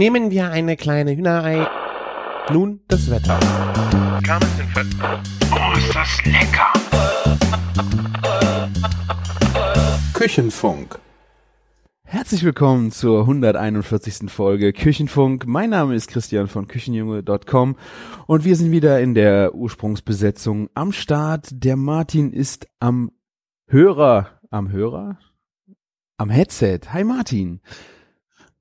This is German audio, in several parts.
Nehmen wir eine kleine Hühnerei. Nun das Wetter. Oh, ist das lecker! Küchenfunk. Herzlich willkommen zur 141. Folge Küchenfunk. Mein Name ist Christian von Küchenjunge.com und wir sind wieder in der Ursprungsbesetzung am Start. Der Martin ist am Hörer, am Hörer? Am Headset. Hi Martin.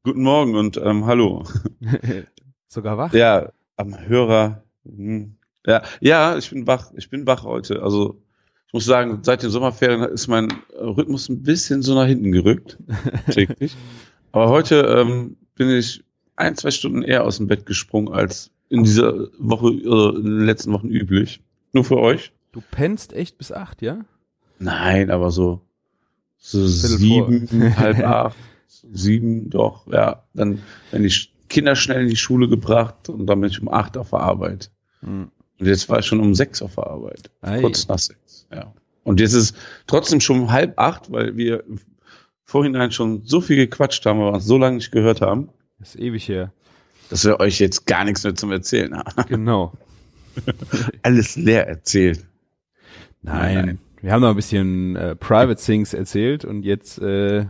Guten Morgen und ähm, hallo. Sogar wach? Ja, am Hörer. hm, Ja, ja, ich bin wach. Ich bin wach heute. Also ich muss sagen, seit den Sommerferien ist mein Rhythmus ein bisschen so nach hinten gerückt. täglich. Aber heute ähm, bin ich ein, zwei Stunden eher aus dem Bett gesprungen als in dieser Woche, äh, in den letzten Wochen üblich. Nur für euch? Du pennst echt bis acht, ja? Nein, aber so, so sieben, halb acht, sieben, doch, ja. Dann werden die Sch- Kinder schnell in die Schule gebracht und dann bin ich um acht auf der Arbeit. Hm. Und jetzt war ich schon um sechs auf der Arbeit. Ei. Kurz nach sechs, ja. Und jetzt ist trotzdem schon halb acht, weil wir im Vorhinein schon so viel gequatscht haben, weil wir uns so lange nicht gehört haben, Das ist ewig her. dass wir euch jetzt gar nichts mehr zum Erzählen haben. Genau. Alles leer erzählt. Nein. Nein, nein. Wir haben noch ein bisschen äh, Private Things erzählt und jetzt äh,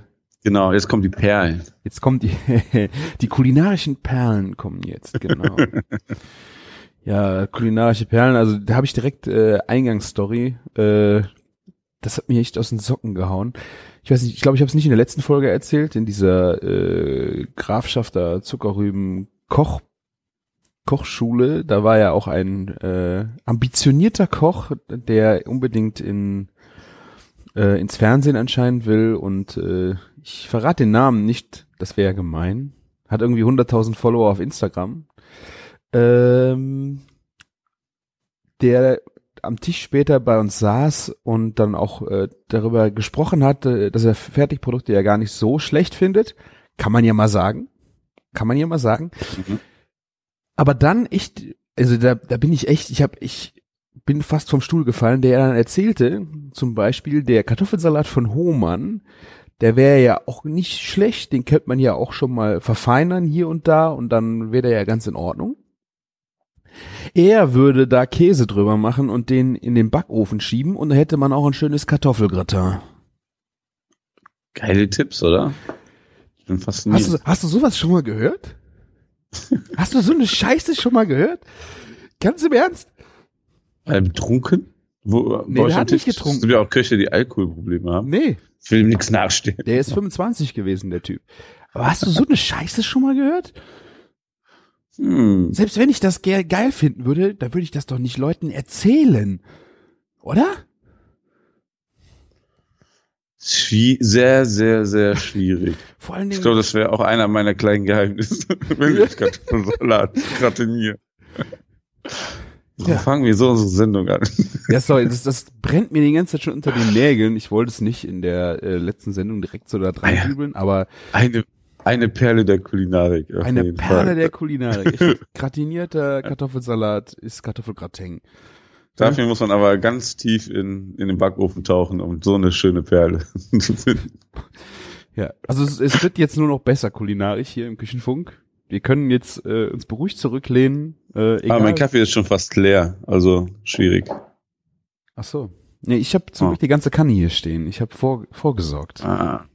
Genau, jetzt kommen die Perlen. Jetzt kommt die, die kulinarischen Perlen kommen jetzt, genau. ja, kulinarische Perlen, also da habe ich direkt äh, Eingangsstory. Äh, das hat mich echt aus den Socken gehauen. Ich weiß nicht, ich glaube, ich habe es nicht in der letzten Folge erzählt, in dieser äh, Grafschafter Zuckerrüben Koch Kochschule, da war ja auch ein äh, ambitionierter Koch, der unbedingt in äh, ins Fernsehen anscheinend will und äh, ich verrate den Namen nicht, das wäre ja gemein. Hat irgendwie 100.000 Follower auf Instagram. Ähm, der am Tisch später bei uns saß und dann auch äh, darüber gesprochen hat, äh, dass er Fertigprodukte ja gar nicht so schlecht findet. Kann man ja mal sagen. Kann man ja mal sagen. Mhm. Aber dann echt, also da, da bin ich echt, ich habe, ich bin fast vom Stuhl gefallen, der dann erzählte, zum Beispiel der Kartoffelsalat von Hohmann, der wäre ja auch nicht schlecht, den könnte man ja auch schon mal verfeinern hier und da und dann wäre der ja ganz in Ordnung. Er würde da Käse drüber machen und den in den Backofen schieben und dann hätte man auch ein schönes Kartoffelgratin. Geile Tipps, oder? Ich bin fasziniert. Hast du, hast du sowas schon mal gehört? hast du so eine Scheiße schon mal gehört? Ganz im Ernst? Äh, betrunken? Wo, Nee, der hat nicht Tisch getrunken. sind ja auch Köche, die Alkoholprobleme haben. Nee, Ich will ihm nichts nachstehen. der ist 25 gewesen, der Typ. Aber hast du so eine Scheiße schon mal gehört? Hm. Selbst wenn ich das ge geil finden würde, dann würde ich das doch nicht Leuten erzählen. Oder? Schwie sehr, sehr, sehr schwierig. Vor allen Ich Dingen. glaube, das wäre auch einer meiner kleinen Geheimnisse, wenn ich Kartoffelsalat gratiniere. Ja. fangen wir so unsere Sendung an? Ja, sorry, das, das brennt mir die ganze Zeit schon unter den Nägeln. Ich wollte es nicht in der äh, letzten Sendung direkt so da dran Ah ja. dübeln, aber Eine, eine Perle der Kulinarik. eine Perle Fall. der Kulinarik. Ich Gratinierter Kartoffelsalat ist Kartoffelgratin. Dafür muss man aber ganz tief in, in den Backofen tauchen, um so eine schöne Perle zu finden. Ja, also es, es wird jetzt nur noch besser kulinarisch hier im Küchenfunk. Wir können jetzt äh, uns beruhigt zurücklehnen. Äh, egal. Aber mein Kaffee ist schon fast leer, also schwierig. Ach so. Nee, ich habe zum Ah. Glück die ganze Kanne hier stehen. Ich habe vor, vorgesorgt. Ah,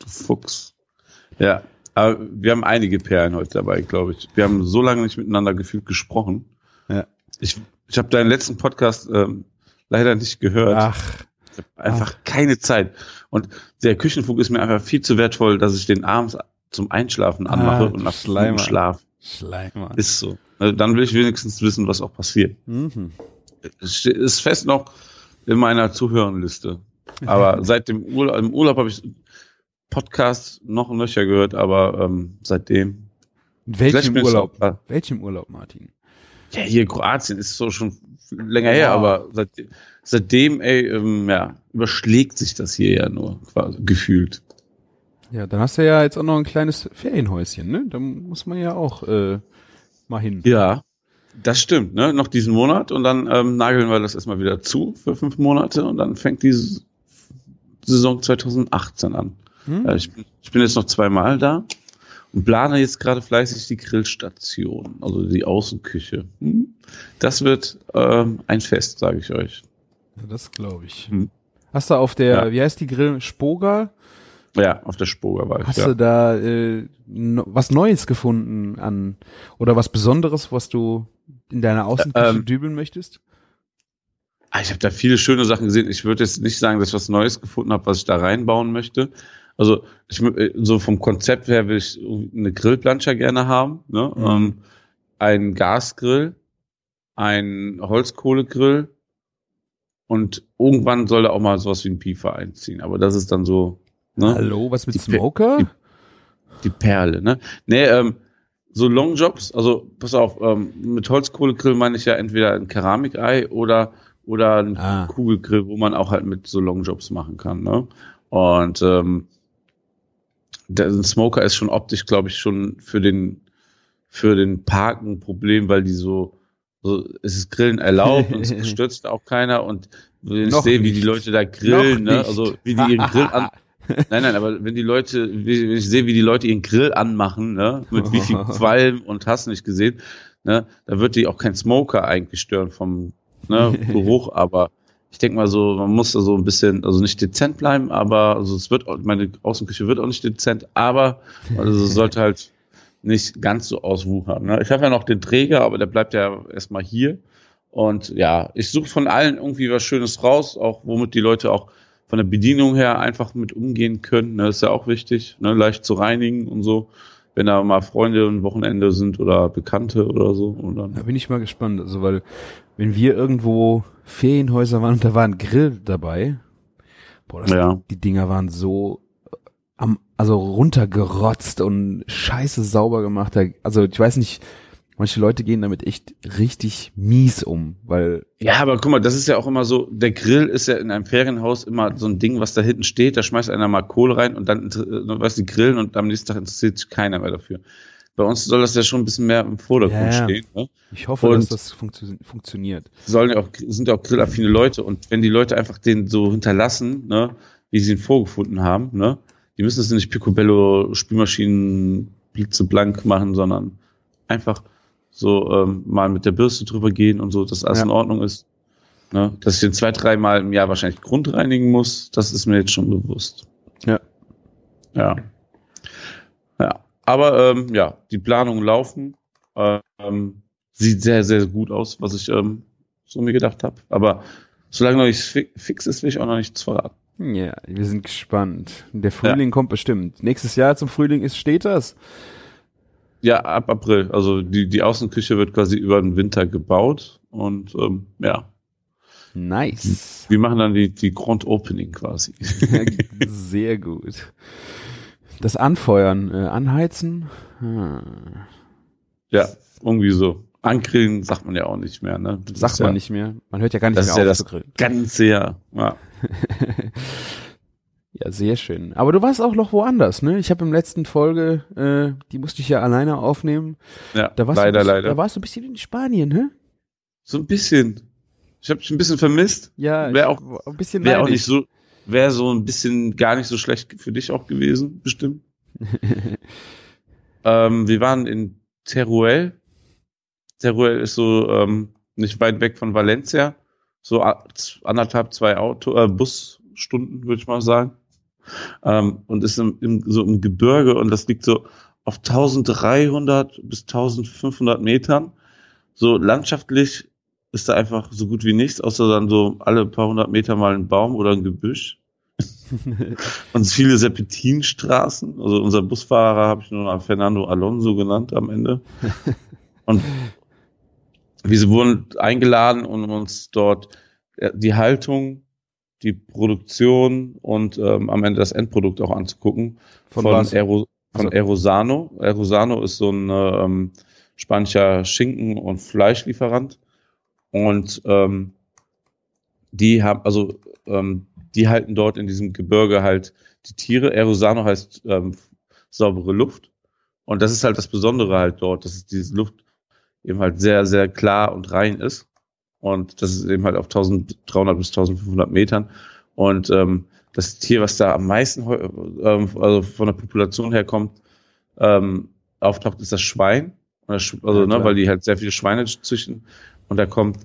du Fuchs. Ja, aber wir haben einige Perlen heute dabei, glaube ich. Wir haben so lange nicht miteinander gefühlt gesprochen. Ja. Ich, ich habe deinen letzten Podcast ähm, leider nicht gehört. Ach, Ich hab einfach keine Zeit. Und der Küchenfunk ist mir einfach viel zu wertvoll, dass ich den abends zum Einschlafen anmache Ah, und nach Schleimer. dem Schlaf. Schleimer. Ist so. Also dann will ich wenigstens wissen, was auch passiert. Mhm. Ist fest noch in meiner Zuhörenliste. Aber seit dem Urlaub, im Urlaub habe ich Podcast noch und nöcher gehört, aber ähm, seitdem. Welchem Urlaub? auch- ah. Welchem Urlaub, Martin? Ja, hier Kroatien ist so schon länger her, Ja. aber seit, seitdem, ey, ähm, ja, überschlägt sich das hier ja nur quasi gefühlt. Ja, dann hast du ja jetzt auch noch ein kleines Ferienhäuschen, ne? Da muss man ja auch äh, mal hin. Ja, das stimmt, ne? Noch diesen Monat und dann ähm, nageln wir das erstmal wieder zu für fünf Monate und dann fängt die S- Saison 2018 an. Hm? Äh, ich, bin, ich bin jetzt noch zweimal da und plane jetzt gerade fleißig die Grillstation, also die Außenküche. Hm? Das wird ähm, ein Fest, sage ich euch. Ja, das glaube ich. Hm. Hast du auf der, Ja. wie heißt die Grill, Spoga? Ja, auf der war ich. Hast Ja. du da äh, no, was Neues gefunden an oder was Besonderes, was du in deiner Außenküche Ähm, dübeln möchtest? Ah, Ich habe da viele schöne Sachen gesehen. Ich würde jetzt nicht sagen, dass ich was Neues gefunden habe, was ich da reinbauen möchte. Also ich, äh, so vom Konzept her will ich eine Grillplanscher gerne haben, ne? Mhm. ähm, einen Gasgrill, einen Holzkohlegrill und irgendwann soll da auch mal sowas wie ein Piefer einziehen. Aber das ist dann so ne? Hallo, was mit die Smoker? die- die Perle, ne? Nee, ähm, so Longjobs, also pass auf, ähm, mit Holzkohlegrill meine ich ja entweder ein Keramikei oder oder ein Ah. Kugelgrill, wo man auch halt mit so Longjobs machen kann, ne? Und ähm, der ein Smoker ist schon optisch, glaube ich, schon für den für den Parken ein Problem, weil die so so es ist Grillen erlaubt und es stürzt auch keiner und wenn ich Noch sehe, wie die Leute da grillen, ne? Also wie die ihren Grill an Nein, nein, aber wenn die Leute, wenn ich sehe, wie die Leute ihren Grill anmachen, ne, mit wie viel Qualm und hast nicht gesehen, ne, da wird die auch kein Smoker eigentlich stören vom ne, Geruch, aber ich denke mal so, man muss da so ein bisschen, also nicht dezent bleiben, aber also es wird, meine Außenküche wird auch nicht dezent, aber also es sollte halt nicht ganz so auswuchern. Ne? Ich habe ja noch den Träger, aber der bleibt ja erstmal hier. Und ja, ich suche von allen irgendwie was Schönes raus, auch womit die Leute auch von der Bedienung her einfach mit umgehen können. Ne? Ist ja auch wichtig, ne? leicht zu reinigen und so. Wenn da mal Freunde ein Wochenende sind oder Bekannte oder so. Und dann, Da bin ich mal gespannt, also weil wenn wir irgendwo Ferienhäuser waren und da war ein Grill dabei, boah, das, Ja. die Dinger waren so äh, am, also runtergerotzt und scheiße sauber gemacht. Also ich weiß nicht, manche Leute gehen damit echt richtig mies um, weil Ja, aber guck mal, das ist ja auch immer so, der Grill ist ja in einem Ferienhaus immer so ein Ding, was da hinten steht, da schmeißt einer mal Kohle rein und dann, äh, weißt du, die grillen und am nächsten Tag interessiert sich keiner mehr dafür. Bei uns soll das ja schon ein bisschen mehr im Vordergrund ja. stehen. Ne? ich hoffe, Und- dass das funktio funktioniert. Sollen ja auch, sind ja auch grillaffine Leute und wenn die Leute einfach den so hinterlassen, ne, wie sie ihn vorgefunden haben, ne, die müssen es nicht Picobello Spülmaschinen blitzeblank machen, sondern einfach so ähm, mal mit der Bürste drüber gehen und so, dass alles Ja. in Ordnung ist. Ne? Dass ich den zwei, dreimal im Jahr wahrscheinlich grundreinigen muss, das ist mir jetzt schon bewusst. Ja. Ja. Ja. Aber ähm, ja, die Planungen laufen. Ähm, sieht sehr, sehr gut aus, was ich ähm, so mir gedacht habe. Aber solange noch nicht fi fix ist, will ich auch noch nichts verraten. Ja, wir sind gespannt. Der Frühling kommt bestimmt. Nächstes Jahr zum Frühling ist steht das. Ja, ab April. Also die, die Außenküche wird quasi über den Winter gebaut. Und ähm, ja, Nice. wir machen dann die, die Grand Opening quasi. Sehr gut. Das Anfeuern, äh, anheizen. Hm. ja, irgendwie so. Angrillen sagt man ja auch nicht mehr. Ne? Das Sagt man ja nicht mehr. Man hört ja gar nicht mehr ja auf das- zu grillen. Ganze Jahr. Ja. Ja, sehr schön. Aber du warst auch noch woanders, ne? Ich habe im letzten Folge, äh, die musste ich ja alleine aufnehmen. ja Da warst leider, du, leider. Da warst du ein bisschen in Spanien, hä? so ein bisschen. Ich habe dich ein bisschen vermisst. Ja, Wär auch- ein bisschen Wäre auch neidisch. nicht so, wäre so ein bisschen gar nicht so schlecht für dich auch gewesen, bestimmt. ähm, wir waren in Teruel. Teruel ist so ähm, nicht weit weg von Valencia. So anderthalb, zwei Auto, äh, Busstunden, würde ich mal sagen. Ähm, und ist im, im, so im Gebirge und das liegt so auf 1300 bis 1500 Metern. So landschaftlich ist da einfach so gut wie nichts, außer dann so alle paar hundert Meter mal ein Baum oder ein Gebüsch. und viele Serpentinstraßen. Also unser Busfahrer habe ich nur noch Fernando Alonso genannt am Ende. Und wir wurden eingeladen, um uns dort äh, die Haltung, die Produktion und ähm, am Ende das Endprodukt auch anzugucken. Von Von, was? Aero, von Also- Aerosano. Aerosano ist so ein äh, ähm, spanischer Schinken- und Fleischlieferant. Und ähm, die haben, also ähm, die halten dort in diesem Gebirge halt die Tiere. Aerosano heißt ähm, saubere Luft. Und das ist halt das Besondere halt dort, dass diese Luft eben halt sehr, sehr klar und rein ist. Und das ist eben halt auf 1300 bis 1500 Metern. Und ähm, das Tier, was da am meisten ähm, also von der Population herkommt, ähm, auftaucht, ist das Schwein. Also, Ja, ne, weil die halt sehr viele Schweine züchten. Und da kommt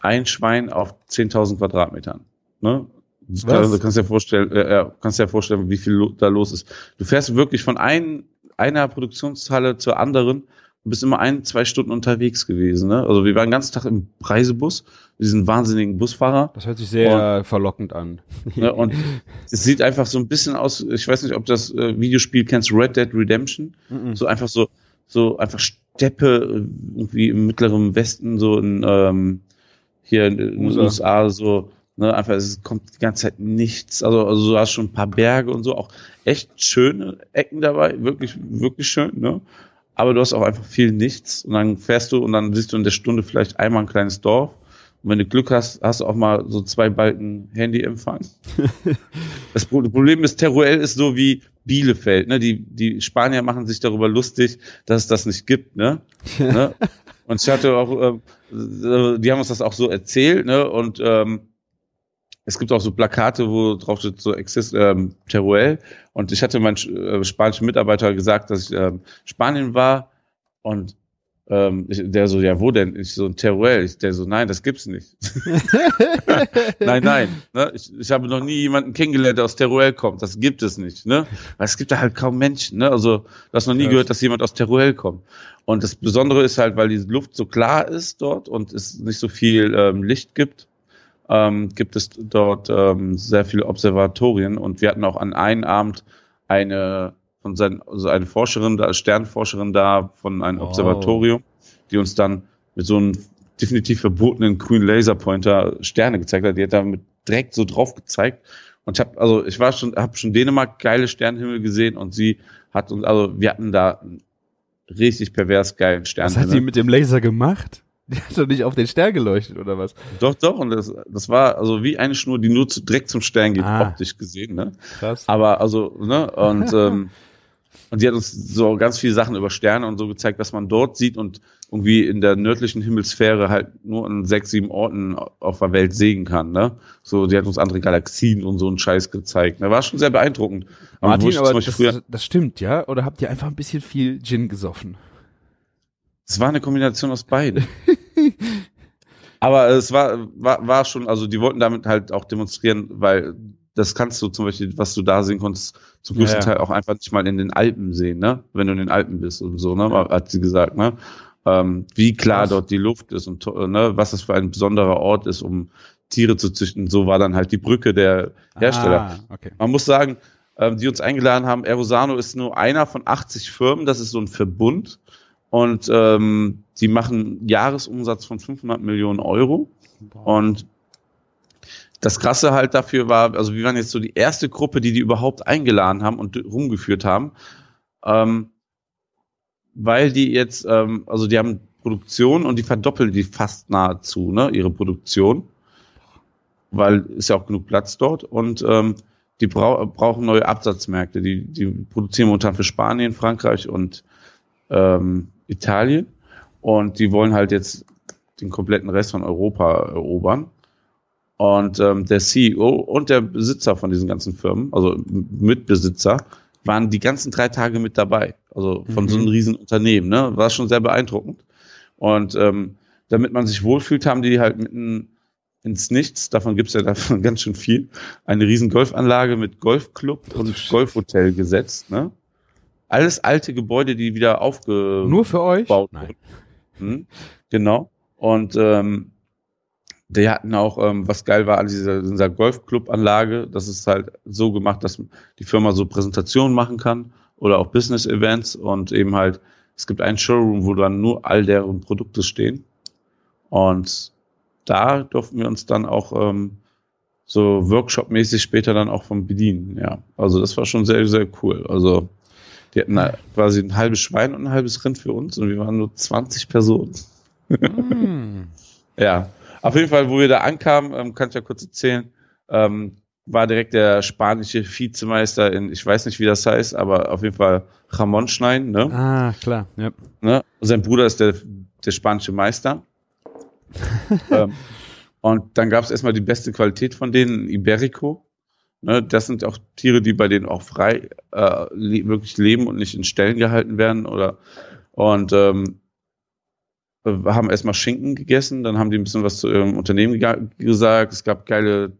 ein Schwein auf 10.000 Quadratmetern. Ne? Du Was? kannst, du kannst dir vorstellen, äh, ja, kannst dir vorstellen, wie viel da los ist. Du fährst wirklich von ein, einer Produktionshalle zur anderen bist immer ein, zwei Stunden unterwegs gewesen. Ne? Also wir waren den ganzen Tag im Reisebus, diesen wahnsinnigen Busfahrer. Das hört sich sehr verlockend an. Ne? Und es sieht einfach so ein bisschen aus, ich weiß nicht, ob du das äh, Videospiel kennst, Red Dead Redemption. Mhm. So einfach so, so einfach Steppe äh, irgendwie im mittleren Westen, so in ähm, hier in den USA. USA, so, ne, einfach, es kommt die ganze Zeit nichts. Also, also du hast schon ein paar Berge und so, auch echt schöne Ecken dabei, wirklich, wirklich schön, ne? Aber du hast auch einfach viel nichts und dann fährst du und dann siehst du in der Stunde vielleicht einmal ein kleines Dorf. Und wenn du Glück hast, hast du auch mal so zwei Balken Handyempfang. das Pro- Problem ist, Teruel ist so wie Bielefeld, ne? Die, die Spanier machen sich darüber lustig, dass es das nicht gibt, ne? ne? Und ich hatte auch, ähm, äh, die haben uns das auch so erzählt, ne? Und ähm, es gibt auch so Plakate, wo drauf steht so Exist, ähm, Teruel. Und ich hatte meinen äh, spanischen Mitarbeiter gesagt, dass ich ähm, Spanien war und ähm, ich, der so, ja, wo denn? Ich so, Teruel. Ich, der so, nein, das gibt's nicht. nein, nein. Ne? Ich, ich habe noch nie jemanden kennengelernt, der aus Teruel kommt. Das gibt es nicht. Ne? Weil es gibt da halt kaum Menschen. Ne? Also, du hast noch nie Krass. gehört, dass jemand aus Teruel kommt. Und das Besondere ist halt, weil die Luft so klar ist dort und es nicht so viel ähm, Licht gibt, ähm, gibt es dort ähm, sehr viele Observatorien. Und wir hatten auch an einem Abend eine von seinen, also eine Forscherin da, Sternforscherin da von einem Wow. Observatorium, die uns dann mit so einem definitiv verbotenen grünen Laserpointer Sterne gezeigt hat. Die hat damit direkt so drauf gezeigt. Und ich habe also ich war schon, habe schon Dänemark geile Sternenhimmel gesehen und sie hat uns, also wir hatten da richtig pervers geilen Was Sternenhimmel. hat die mit dem Laser gemacht? Die hat doch nicht auf den Stern geleuchtet, oder was? Doch, doch, und das, das war also wie eine Schnur, die nur zu, direkt zum Stern geht, Ah. optisch gesehen, ne? Krass. Aber also, ne, und, ähm, und die hat uns so ganz viele Sachen über Sterne und so gezeigt, was man dort sieht und irgendwie in der nördlichen Himmelsphäre halt nur an sechs, sieben Orten auf der Welt sehen kann, ne? So, die hat uns andere Galaxien und so einen Scheiß gezeigt. Ne? War schon sehr beeindruckend. wo Martin, aber das, das stimmt, ja? Oder habt ihr einfach ein bisschen viel Gin gesoffen? Es war eine Kombination aus beiden. Aber es war, war, war schon, also die wollten damit halt auch demonstrieren, weil das kannst du zum Beispiel, was du da sehen konntest, zum Ja, größten ja. Teil auch einfach nicht mal in den Alpen sehen, ne? Wenn du in den Alpen bist und so, ne? Hat sie gesagt, ne? Ähm, wie klar Krass. dort die Luft ist und ne, was das für ein besonderer Ort ist, um Tiere zu züchten. So war dann halt die Brücke der Hersteller. Ah, okay. Man muss sagen, ähm, die uns eingeladen haben, Aerosano ist nur einer von 80 Firmen, das ist so ein Verbund und ähm, die machen Jahresumsatz von 500 Millionen Euro. Und das Krasse halt dafür war, also wir waren jetzt so die erste Gruppe, die die überhaupt eingeladen haben und rumgeführt haben, ähm, weil die jetzt, ähm, also die haben Produktion und die verdoppeln die fast nahezu, ne, ihre Produktion, weil ist ja auch genug Platz dort. Und ähm, die brau brauchen neue Absatzmärkte. Die, die produzieren momentan für Spanien, Frankreich und ähm, Italien und die wollen halt jetzt den kompletten Rest von Europa erobern. Und ähm, der CEO und der Besitzer von diesen ganzen Firmen, also Mitbesitzer, waren die ganzen drei Tage mit dabei. Also von so einem Mhm. riesen Unternehmen, ne? War schon sehr beeindruckend. Und ähm, damit man sich wohlfühlt, haben die halt mitten ins Nichts, davon gibt's ja davon ganz schön viel, eine riesen Golfanlage mit Golfclub und Golfhotel gesetzt. Ne? Alles alte Gebäude, die wieder aufge Nur für euch? Nein. Hm, genau. Und ähm, die hatten auch, ähm, was geil war an dieser, dieser Golfclub-Anlage, das ist halt so gemacht, dass die Firma so Präsentationen machen kann oder auch Business-Events und eben halt, es gibt einen Showroom, wo dann nur all deren Produkte stehen. Und da durften wir uns dann auch ähm, so Workshop-mäßig später dann auch vom bedienen, ja. Also das war schon sehr, sehr cool. Also die hatten quasi ein halbes Schwein und ein halbes Rind für uns und wir waren nur 20 Personen. Hm. Ja, auf jeden Fall, wo wir da ankamen, ähm, kann ich ja kurz erzählen, ähm, war direkt der spanische Vizemeister in, ich weiß nicht, wie das heißt, aber auf jeden Fall Ramon Schnein, ne? Ah, klar. Ja. ne? Sein Bruder ist der, der spanische Meister. ähm, und dann gab es erstmal die beste Qualität von denen, Iberico. Ne, das sind auch Tiere, die bei denen auch frei äh, le wirklich leben und nicht in Stellen gehalten werden oder und ähm, wir haben erstmal Schinken gegessen, dann haben die ein bisschen was zu ihrem Unternehmen gesagt. Es gab geile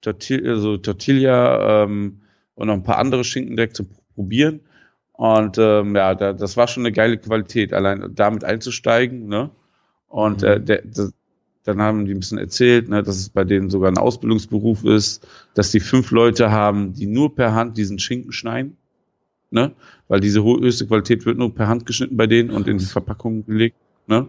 Tortilla, also Tortilla ähm, und noch ein paar andere Schinken direkt zum Probieren. Und ähm, ja, da, das war schon eine geile Qualität, allein damit einzusteigen. Ne? Und äh, mhm. der, der, dann haben die ein bisschen erzählt, ne, dass es bei denen sogar ein Ausbildungsberuf ist, dass die fünf Leute haben, die nur per Hand diesen Schinken schneiden. Ne? Weil diese höchste Qualität wird nur per Hand geschnitten bei denen und in die Verpackung gelegt. Ne?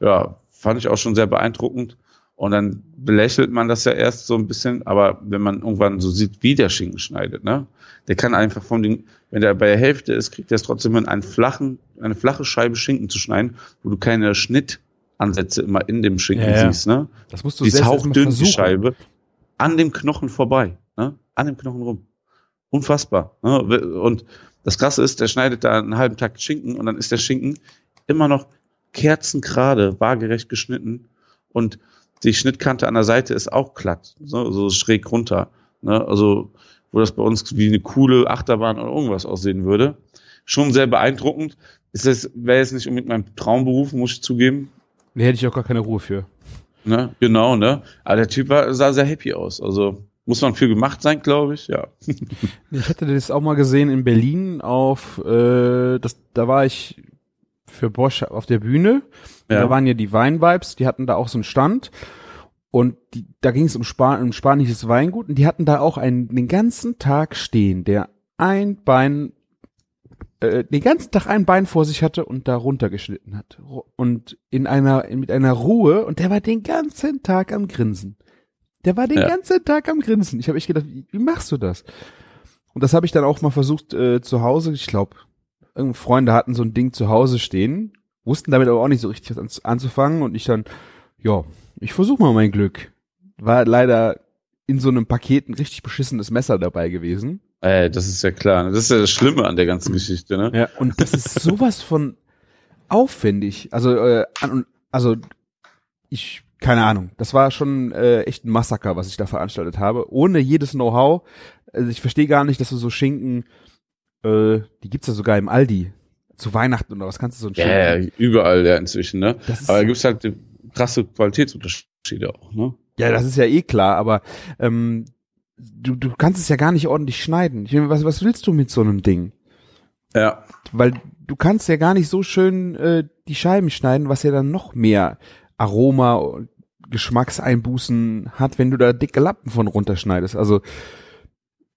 Ja, fand ich auch schon sehr beeindruckend. Und dann belächelt man das ja erst so ein bisschen, aber wenn man irgendwann so sieht, wie der Schinken schneidet, ne? Der kann einfach vom Ding, wenn der bei der Hälfte ist, kriegt er es trotzdem in einen flachen, eine flache Scheibe Schinken zu schneiden, wo du keine Schnittansätze immer in dem Schinken ja, ja. siehst, ne? Das musst du die ist hauchdünn, die Scheibe, an dem Knochen vorbei, ne? An dem Knochen rum. Unfassbar. Ne? Und das Krasse ist, der schneidet da einen halben Tag Schinken und dann ist der Schinken immer noch kerzengerade, waagerecht geschnitten und die Schnittkante an der Seite ist auch glatt, so, so schräg runter. Ne? Also, wo das bei uns wie eine coole Achterbahn oder irgendwas aussehen würde. Schon sehr beeindruckend. Ist das, wäre jetzt nicht unbedingt mein Traumberuf, muss ich zugeben. Da hätte ich auch gar keine Ruhe für. Ne? Genau, ne? Aber der Typ war, sah sehr happy aus. Also, muss man viel gemacht sein, glaube ich, ja. ich hatte das auch mal gesehen in Berlin auf, äh, das, da war ich für Bosch auf der Bühne. Ja. Da waren ja die Weinvibes, die hatten da auch so einen Stand. Und die, da ging es um, Span um spanisches Weingut und die hatten da auch einen den ganzen Tag stehen, der ein Bein, äh, den ganzen Tag ein Bein vor sich hatte und da runtergeschnitten hat. Und in einer, mit einer Ruhe und der war den ganzen Tag am Grinsen. Der war den ja. ganzen Tag am Grinsen. Ich habe echt gedacht, wie, wie machst du das? Und das habe ich dann auch mal versucht äh, zu Hause. Ich glaube, Freunde hatten so ein Ding zu Hause stehen, wussten damit aber auch nicht so richtig was anzufangen und ich dann, ja, ich versuche mal mein Glück. War leider in so einem Paket ein richtig beschissenes Messer dabei gewesen. Äh, das ist ja klar. Das ist ja das Schlimme an der ganzen Geschichte, ne? Ja, und das ist sowas von aufwendig. Also, äh, also ich, keine Ahnung. Das war schon äh, echt ein Massaker, was ich da veranstaltet habe. Ohne jedes Know-how. Also ich verstehe gar nicht, dass du so Schinken äh, die gibt's ja sogar im Aldi. Zu Weihnachten oder was kannst du so ein Ja, yeah, überall ja inzwischen, ne? Aber da gibt's halt krasse Qualitätsunterschiede auch, ne? Ja, das ist ja eh klar, aber ähm, du, du kannst es ja gar nicht ordentlich schneiden. Ich meine, was, was willst du mit so einem Ding? Ja. Weil du kannst ja gar nicht so schön äh, die Scheiben schneiden, was ja dann noch mehr Aroma und Geschmackseinbußen hat, wenn du da dicke Lappen von runterschneidest. Also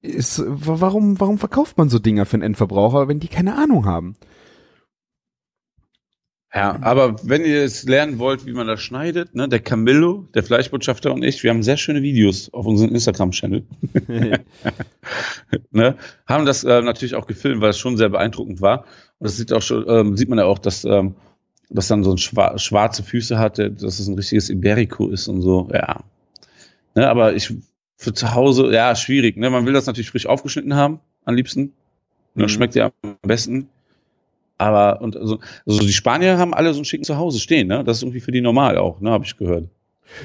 ist, warum, warum verkauft man so Dinger für einen Endverbraucher, wenn die keine Ahnung haben? Ja, aber wenn ihr jetzt lernen wollt, wie man das schneidet, ne, der Camillo, der Fleischbotschafter und ich, wir haben sehr schöne Videos auf unserem Instagram-Channel. ne, haben das äh, natürlich auch gefilmt, weil es schon sehr beeindruckend war. Und das sieht auch schon, ähm, sieht man ja auch, dass ähm, dass dann so ein schwa schwarze Füße hatte, dass es ein richtiges Iberico ist und so. Ja. Ne, aber ich für zu Hause, ja, schwierig. Ne? Man will das natürlich frisch aufgeschnitten haben, am liebsten. Das mhm. schmeckt ja am besten. Aber und also, also die Spanier haben alle so ein Schicken zu Hause stehen, ne? Das ist irgendwie für die normal auch, ne? Habe ich gehört.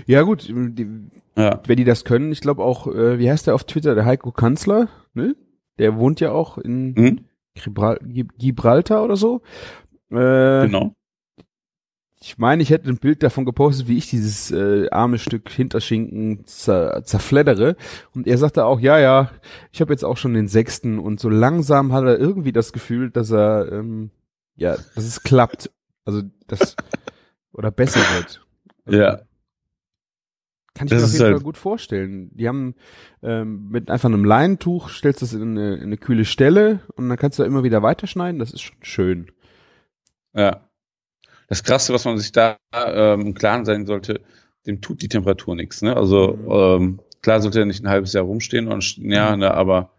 Ja gut, die, ja. wenn die das können, ich glaube auch, äh, wie heißt der auf Twitter, der Heiko Kanzler, ne? Der wohnt ja auch in mhm. Gibraltar oder so. Äh, genau ich meine, ich hätte ein Bild davon gepostet, wie ich dieses äh, arme Stück Hinterschinken zer zerfleddere. Und er sagte auch, ja, ja, ich habe jetzt auch schon den sechsten und so langsam hat er irgendwie das Gefühl, dass er, ähm, ja, dass es klappt. Also das oder besser wird. Also, ja. Kann ich das mir auf jeden halt Fall gut vorstellen. Die haben ähm, mit einfach einem Leinentuch stellst du das in eine, in eine kühle Stelle und dann kannst du da immer wieder weiterschneiden. Das ist schon schön. Ja das Krasse, was man sich da ähm, im Klaren sein sollte, dem tut die Temperatur nichts. Ne? Also mhm. ähm, klar sollte er nicht ein halbes Jahr rumstehen und ja, mhm. ne, aber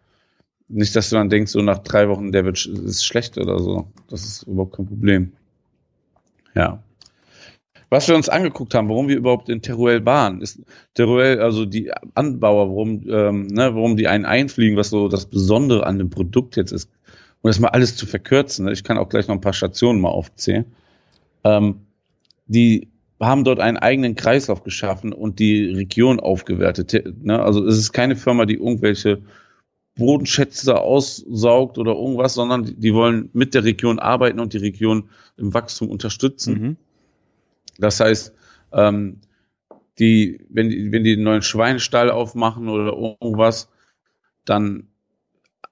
nicht, dass du dann denkst, so nach drei Wochen, der wird ist schlecht oder so. Das ist überhaupt kein Problem. Ja. Was wir uns angeguckt haben, warum wir überhaupt in Teruel waren, ist Teruel, also die Anbauer, warum, ähm, ne, warum die einen einfliegen, was so das Besondere an dem Produkt jetzt ist. Um das mal alles zu verkürzen. Ne? Ich kann auch gleich noch ein paar Stationen mal aufzählen. Ähm, die haben dort einen eigenen Kreislauf geschaffen und die Region aufgewertet. Ne? Also es ist keine Firma, die irgendwelche Bodenschätze aussaugt oder irgendwas, sondern die, die wollen mit der Region arbeiten und die Region im Wachstum unterstützen. Mhm. Das heißt, ähm, die, wenn die, wenn die einen neuen Schweinestall aufmachen oder irgendwas, dann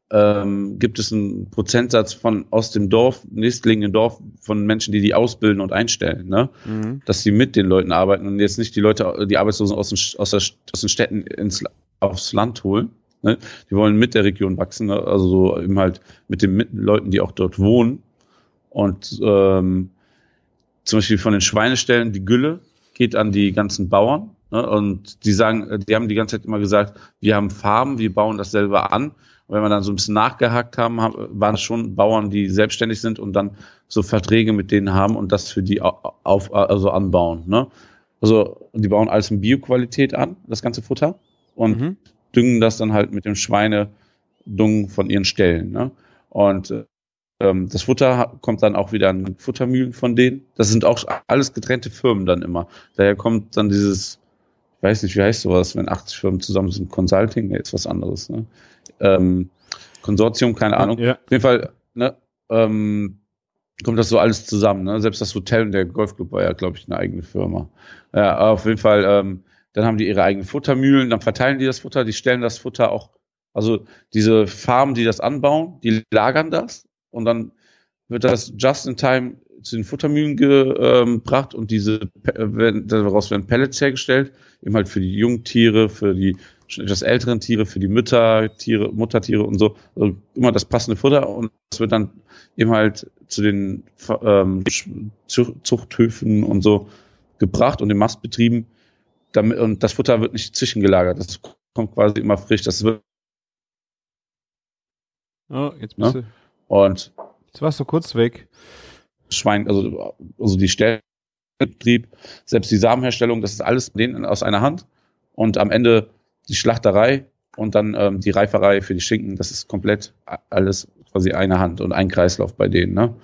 ähm, gibt es einen Prozentsatz von aus dem Dorf, nächstgelegenen Dorf, von Menschen, die die ausbilden und einstellen, ne? Mhm. dass sie mit den Leuten arbeiten und jetzt nicht die Leute, die Arbeitslosen aus den, aus der, aus den Städten ins, aufs Land holen. Ne? Die wollen mit der Region wachsen, also so eben halt mit den Leuten, die auch dort wohnen. Und ähm, zum Beispiel von den Schweineställen, die Gülle geht an die ganzen Bauern. Ne? Und die sagen, die haben die ganze Zeit immer gesagt, wir haben Farben, wir bauen das selber an. Und wenn wir dann so ein bisschen nachgehakt haben, waren es schon Bauern, die selbstständig sind und dann so Verträge mit denen haben und das für die au- auf, also anbauen. Ne? Also die bauen alles in Bioqualität an, das ganze Futter. Und Mhm. Düngen das dann halt mit dem Schweinedung von ihren Ställen. Ne? Und ähm, das Futter kommt dann auch wieder an Futtermühlen von denen. Das sind auch alles getrennte Firmen dann immer. Daher kommt dann dieses, ich weiß nicht, wie heißt sowas, wenn 80 Firmen zusammen sind, Consulting, ist was anderes. Ne? Ähm, Konsortium, keine Ahnung. Ja. Auf jeden Fall, ne, ähm, kommt das so alles zusammen. Ne? Selbst das Hotel und der Golfclub war ja, glaube ich, eine eigene Firma. Ja, auf jeden Fall, ähm, dann haben die ihre eigenen Futtermühlen, dann verteilen die das Futter, die stellen das Futter auch, also diese Farmen, die das anbauen, die lagern das und dann wird das just in time zu den Futtermühlen gebracht und diese äh, werden, daraus werden Pellets hergestellt, eben halt für die Jungtiere, für die schon etwas älteren Tiere, für die Mütter, Tiere, Muttertiere und so, also immer das passende Futter und das wird dann eben halt zu den ähm, Zuch- Zuchthöfen und so gebracht und in Mastbetrieben. Damit, und das Futter wird nicht zwischengelagert. Das kommt quasi immer frisch. Das wird, Oh, jetzt bist Ne? du, und jetzt warst du kurz weg. Schwein, also, also die Stellbetrieb, selbst die Samenherstellung, das ist alles bei denen aus einer Hand. Und am Ende die Schlachterei und dann ähm, die Reiferei für die Schinken, das ist komplett alles quasi eine Hand und ein Kreislauf bei denen. Ne?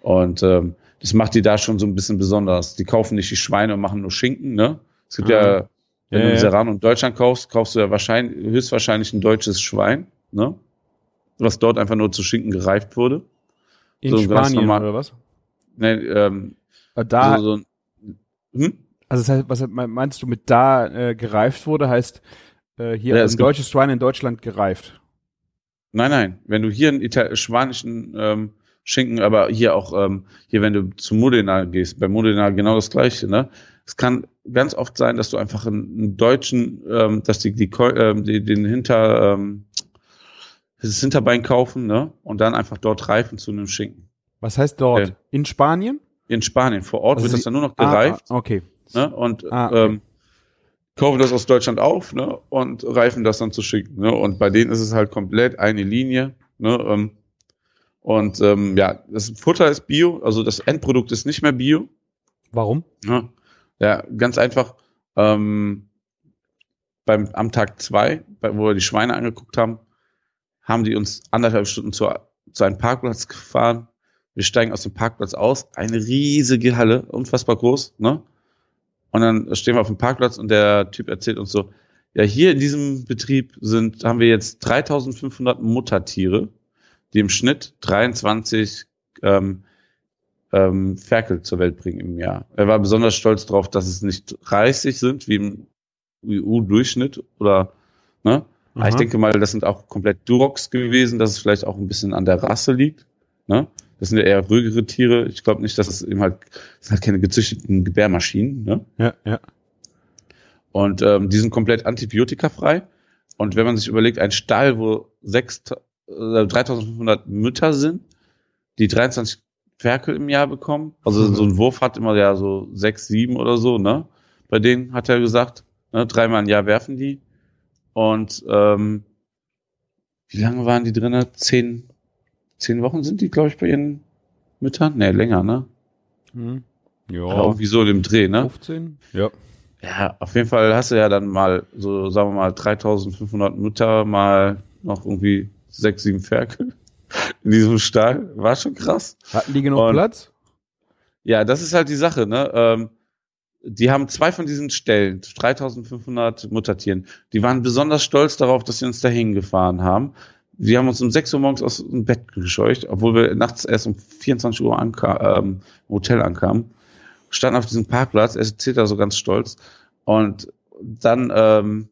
Und ähm, das macht die da schon so ein bisschen besonders. Die kaufen nicht die Schweine und machen nur Schinken. Ne? Es gibt Ah. ja, wenn Ja, du ja. Serrano in Deutschland kaufst, kaufst du ja wahrscheinlich, höchstwahrscheinlich ein deutsches Schwein, ne? was dort einfach nur zu Schinken gereift wurde. In So Spanien normal. oder was? Ne, ähm, Äh, Da, so, so, hm? also das heißt, was meinst du mit da äh, gereift wurde, heißt äh, hier Ja, ein deutsches Schwein in Deutschland gereift. Nein, nein. Wenn du hier einen Ital spanischen ähm, Schinken, aber hier auch, ähm, hier, wenn du zu Modena gehst, bei Modena genau das Gleiche, ne? Es kann ganz oft sein, dass du einfach einen, deutschen, ähm, dass die, die, ähm, die den Hinter, ähm, das Hinterbein kaufen, ne? Und dann einfach dort reifen zu einem Schinken. Was heißt dort? Okay. In Spanien? In Spanien vor Ort Also wird das dann nur noch Ah, gereift. Ah, okay. ne? und Ah, okay. ähm, kaufen das aus Deutschland auf ne? und reifen das dann zu schicken. Ne? Und bei denen ist es halt komplett eine Linie. Ne? Ähm, und ähm, ja, das Futter ist Bio, also das Endprodukt ist nicht mehr Bio. Warum? Ne? Ja, ganz einfach. Ähm, beim, am Tag zwei, bei, wo wir die Schweine angeguckt haben, haben die uns anderthalb Stunden zu, zu einem Parkplatz gefahren. Wir steigen aus dem Parkplatz aus, eine riesige Halle, unfassbar groß, ne? Und dann stehen wir auf dem Parkplatz und der Typ erzählt uns so, ja, hier in diesem Betrieb sind, haben wir jetzt 3500 Muttertiere, die im Schnitt 23 ähm, ähm, Ferkel zur Welt bringen im Jahr. Er war besonders stolz darauf, dass es nicht 30 sind, wie im EU-Durchschnitt oder, ne? Aber ich Aha. denke mal, das sind auch komplett Durox gewesen, dass es vielleicht auch ein bisschen an der Rasse liegt, ne? Das sind ja eher ruhigere Tiere. Ich glaube nicht, dass es eben halt, das sind halt keine gezüchteten Gebärmaschinen, ne? Ja, ja. Und ähm, die sind komplett antibiotikafrei. Und wenn man sich überlegt, ein Stall, wo sechs, äh, 3500 Mütter sind, die 23 Ferkel im Jahr bekommen, also Mhm. so ein Wurf hat immer ja so sechs, sieben oder so, ne? Bei denen hat er gesagt, ne, dreimal im Jahr werfen die. Und ähm, wie lange waren die drinnen? Zehn, zehn Wochen sind die, glaube ich, bei ihren Müttern? Ne, länger, ne? Hm. Ja. Ja. Irgendwie so in dem Dreh, ne? 15? Ja. Ja, auf jeden Fall hast du ja dann mal so, sagen wir mal, 3500 Mütter mal noch irgendwie sechs, sieben Ferkel in diesem Stall. War schon krass. Hatten die genug Und- Platz? Ja, das ist halt die Sache, ne? Ähm, die haben zwei von diesen Stellen, 3500 Muttertieren, die waren besonders stolz darauf, dass sie uns dahin gefahren haben. Wir haben uns um 6 Uhr morgens aus dem Bett gescheucht, obwohl wir nachts erst um 24 Uhr ankam, ähm, im Hotel ankamen. Standen auf diesem Parkplatz, er erzählt da so ganz stolz. Und dann ähm,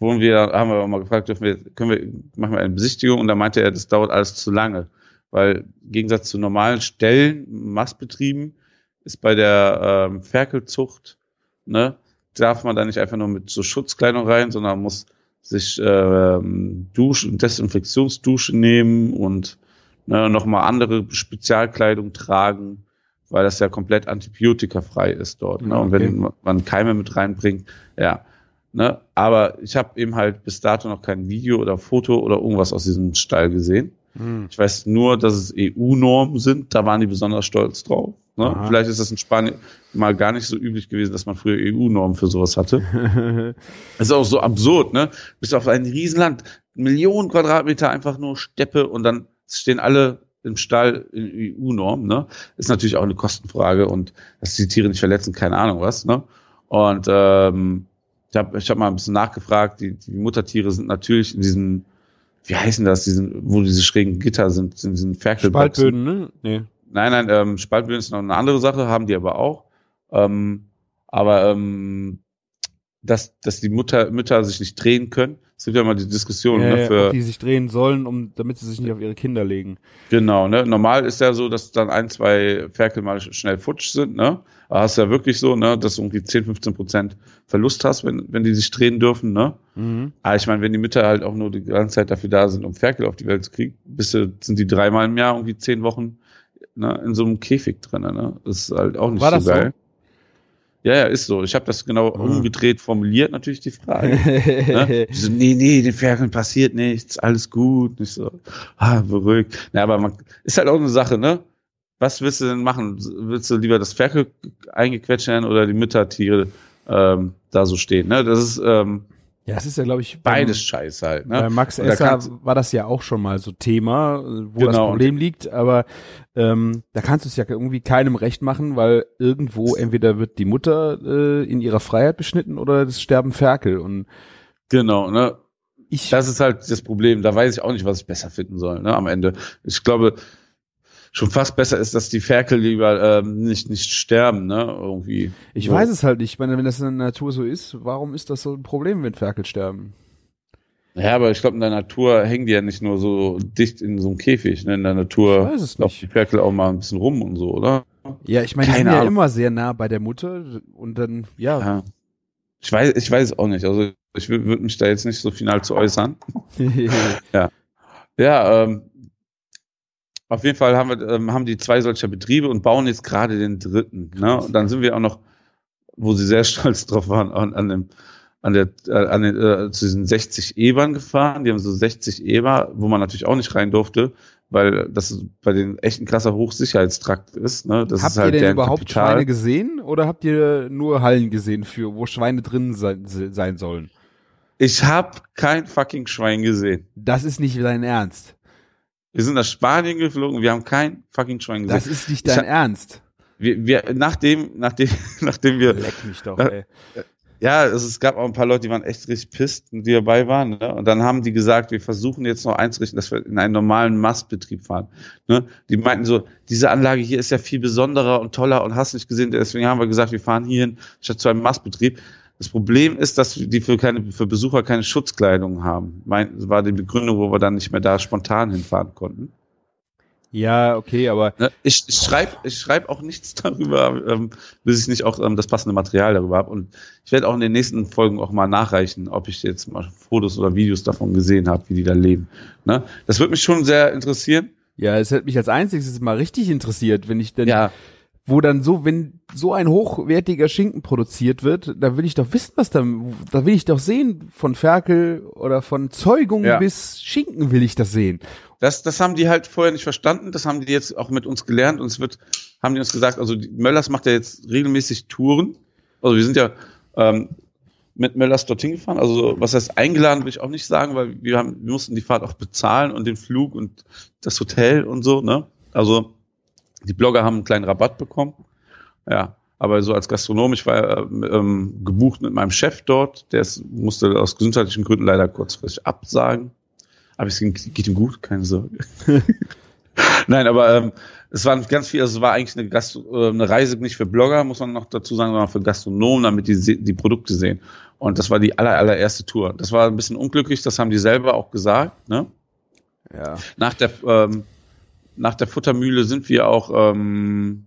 wurden wir, haben wir auch mal gefragt, dürfen wir, können wir, machen wir eine Besichtigung? Und da meinte er, das dauert alles zu lange. Weil im Gegensatz zu normalen Stellen, Mastbetrieben, ist bei der ähm, Ferkelzucht, ne, darf man da nicht einfach nur mit so Schutzkleidung rein, sondern muss sich ähm, Duschen, Desinfektionsdusche nehmen und ne, nochmal andere Spezialkleidung tragen, weil das ja komplett antibiotikafrei ist dort. Ne? Und wenn man Keime mit reinbringt, ja. Ne? Aber ich habe eben halt bis dato noch kein Video oder Foto oder irgendwas aus diesem Stall gesehen. Hm. Ich weiß nur, dass es EU-Normen sind, da waren die besonders stolz drauf. Ne? Vielleicht ist das in Spanien mal gar nicht so üblich gewesen, dass man früher EU-Normen für sowas hatte. das ist auch so absurd, ne? Bist auf ein Riesenland, Millionen Quadratmeter einfach nur Steppe und dann stehen alle im Stall in EU-Norm, ne? Ist natürlich auch eine Kostenfrage und dass die Tiere nicht verletzen, keine Ahnung was, ne? Und ähm, ich habe ich hab mal ein bisschen nachgefragt, die, die Muttertiere sind natürlich in diesen, wie heißen das, diesen, wo diese schrägen Gitter sind, in diesen Ferkelboxen. Spaltböden, ne? Nee. Nein, nein, ähm, Spaltböden ist noch eine andere Sache, haben die aber auch. Ähm, aber ähm, dass, dass die Mutter, Mütter sich nicht drehen können. Es gibt ja mal die Diskussion, ja, ne, für, die sich drehen sollen, um, damit sie sich nicht auf ihre Kinder legen. Genau, ne? Normal ist ja so, dass dann ein, zwei Ferkel mal schnell futsch sind, ne? Aber hast ja wirklich so, ne, dass du irgendwie 10, 15 Prozent Verlust hast, wenn, wenn die sich drehen dürfen, ne? Mhm. Aber ich meine, wenn die Mütter halt auch nur die ganze Zeit dafür da sind, um Ferkel auf die Welt zu kriegen, bist du, sind die dreimal im Jahr irgendwie zehn Wochen ne, in so einem Käfig drin, ne? Das ist halt auch nicht War so das so? geil. Ja, ja, ist so. Ich habe das genau Ah. umgedreht formuliert, natürlich die Frage. ne? So, nee, nee, den Ferkeln passiert nichts, alles gut. Nicht so, ah, beruhigt. Na, aber man, ist halt auch eine Sache, ne? Was willst du denn machen? Willst du lieber das Ferkel eingequetscht werden oder die Müttertiere ähm, da so stehen? Ne? Das ist ähm, Ja, es ist ja, glaube ich, beides Scheiß halt. Ne? Bei Max da Esser kannst- war das ja auch schon mal so Thema, wo das Genau. Problem liegt, aber ähm, da kannst du es ja irgendwie keinem recht machen, weil irgendwo entweder wird die Mutter äh, in ihrer Freiheit beschnitten oder es sterben Ferkel und Genau, ne? ich Das ist halt das Problem. Da weiß ich auch nicht, was ich besser finden soll, ne, am Ende. Ich glaube, schon fast besser ist, dass die Ferkel lieber ähm, nicht, nicht sterben, ne, irgendwie. ich weiß es halt nicht. Ich meine, wenn das in der Natur so ist, warum ist das so ein Problem, wenn Ferkel sterben? Ja, aber ich glaube, in der Natur hängen die ja nicht nur so dicht in so einem Käfig, ne, in der Natur. Laufen die Ferkel auch mal ein bisschen rum und so, oder? Ja, ich meine, die sind ja Ahnung. immer sehr nah bei der Mutter und dann, ja. Ja. Ich weiß, ich weiß es auch nicht. Also ich würde mich da jetzt nicht so final zu äußern. Ja, ähm, auf jeden Fall haben wir, ähm, haben die zwei solcher Betriebe und bauen jetzt gerade den dritten. Ne? Und dann sind wir auch noch, wo sie sehr stolz drauf waren, an, an dem, an der, äh, an den, äh, zu diesen 60 Ebern gefahren. Die haben so 60 Eber, wo man natürlich auch nicht rein durfte, weil das bei den echt ein krasser Hochsicherheitstrakt ist. Ne? Das habt ist halt ihr denn überhaupt Kapital. Schweine gesehen oder habt ihr nur Hallen gesehen, für wo Schweine drin sein, sein sollen? Ich habe kein fucking Schwein gesehen. Das ist nicht dein Ernst. Wir sind nach Spanien geflogen, wir haben kein fucking Schwein gesehen. Das ist nicht Ich dein hab- Ernst. wir, wir, nachdem, nachdem, nachdem wir, Leck mich doch, ey. ja, es, es gab auch ein paar Leute, die waren echt richtig pisst, die dabei waren, ne? Und dann haben die gesagt, wir versuchen jetzt noch einzurichten, dass wir in einen normalen Mastbetrieb fahren. Ne? Die meinten so, diese Anlage hier ist ja viel besonderer und toller und hast nicht gesehen, deswegen haben wir gesagt, wir fahren hierhin statt zu einem Mastbetrieb. Das Problem ist, dass die für keine, für Besucher keine Schutzkleidung haben. Mein, war die Begründung, wo wir dann nicht mehr da spontan hinfahren konnten. Ja, okay, aber Ne? Ich, ich schreibe ich schreib auch nichts darüber, ähm, bis ich nicht auch ähm, das passende Material darüber habe. Und ich werde auch in den nächsten Folgen auch mal nachreichen, ob ich jetzt mal Fotos oder Videos davon gesehen habe, wie die da leben. Ne? Das würde mich schon sehr interessieren. ja, es hätte mich als einziges mal richtig interessiert, wenn ich denn, Ja, wo dann so, wenn so ein hochwertiger Schinken produziert wird, da will ich doch wissen, was da, da will ich doch sehen, von Ferkel oder von Zeugung Ja. bis Schinken will ich das sehen. das, das haben die halt vorher nicht verstanden. Das haben die jetzt auch mit uns gelernt. Und es wird, haben die uns gesagt, also Möllers macht ja jetzt regelmäßig Touren. Also wir sind ja ähm, mit Möllers dorthin gefahren. Also was heißt eingeladen, will ich auch nicht sagen, weil wir haben, wir mussten die Fahrt auch bezahlen und den Flug und das Hotel und so, ne? Also die Blogger haben einen kleinen Rabatt bekommen. Ja. aber so als Gastronom, ich war ähm, gebucht mit meinem Chef dort, der ist, musste aus gesundheitlichen Gründen leider kurzfristig absagen. Aber es ging, geht ihm gut, keine Sorge. Nein, aber ähm, es waren ganz viel, also es war eigentlich eine, Gastro äh, eine Reise nicht für Blogger, muss man noch dazu sagen, sondern für Gastronomen, damit die die Produkte sehen. Und das war die aller, allererste Tour. Das war ein bisschen unglücklich, das haben die selber auch gesagt. Ne? Ja. Nach der ähm, nach der Futtermühle sind wir auch ähm,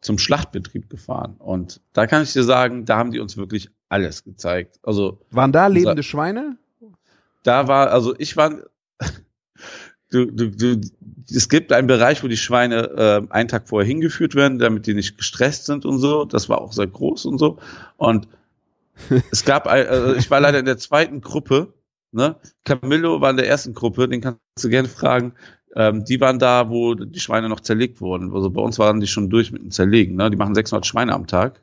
zum Schlachtbetrieb gefahren. Und da kann ich dir sagen, da haben die uns wirklich alles gezeigt. Also Waren da lebende Schweine? da war, also ich war, du, du, du, es gibt einen Bereich, wo die Schweine äh, einen Tag vorher hingeführt werden, damit die nicht gestresst sind und so. Das war auch sehr groß und so. Und es gab, äh, ich war leider in der zweiten Gruppe. Ne? Camillo war in der ersten Gruppe, den kannst du gerne fragen. Ähm, die waren da, wo die Schweine noch zerlegt wurden. Also bei uns waren die schon durch mit dem Zerlegen. Ne? Die machen 600 Schweine am Tag.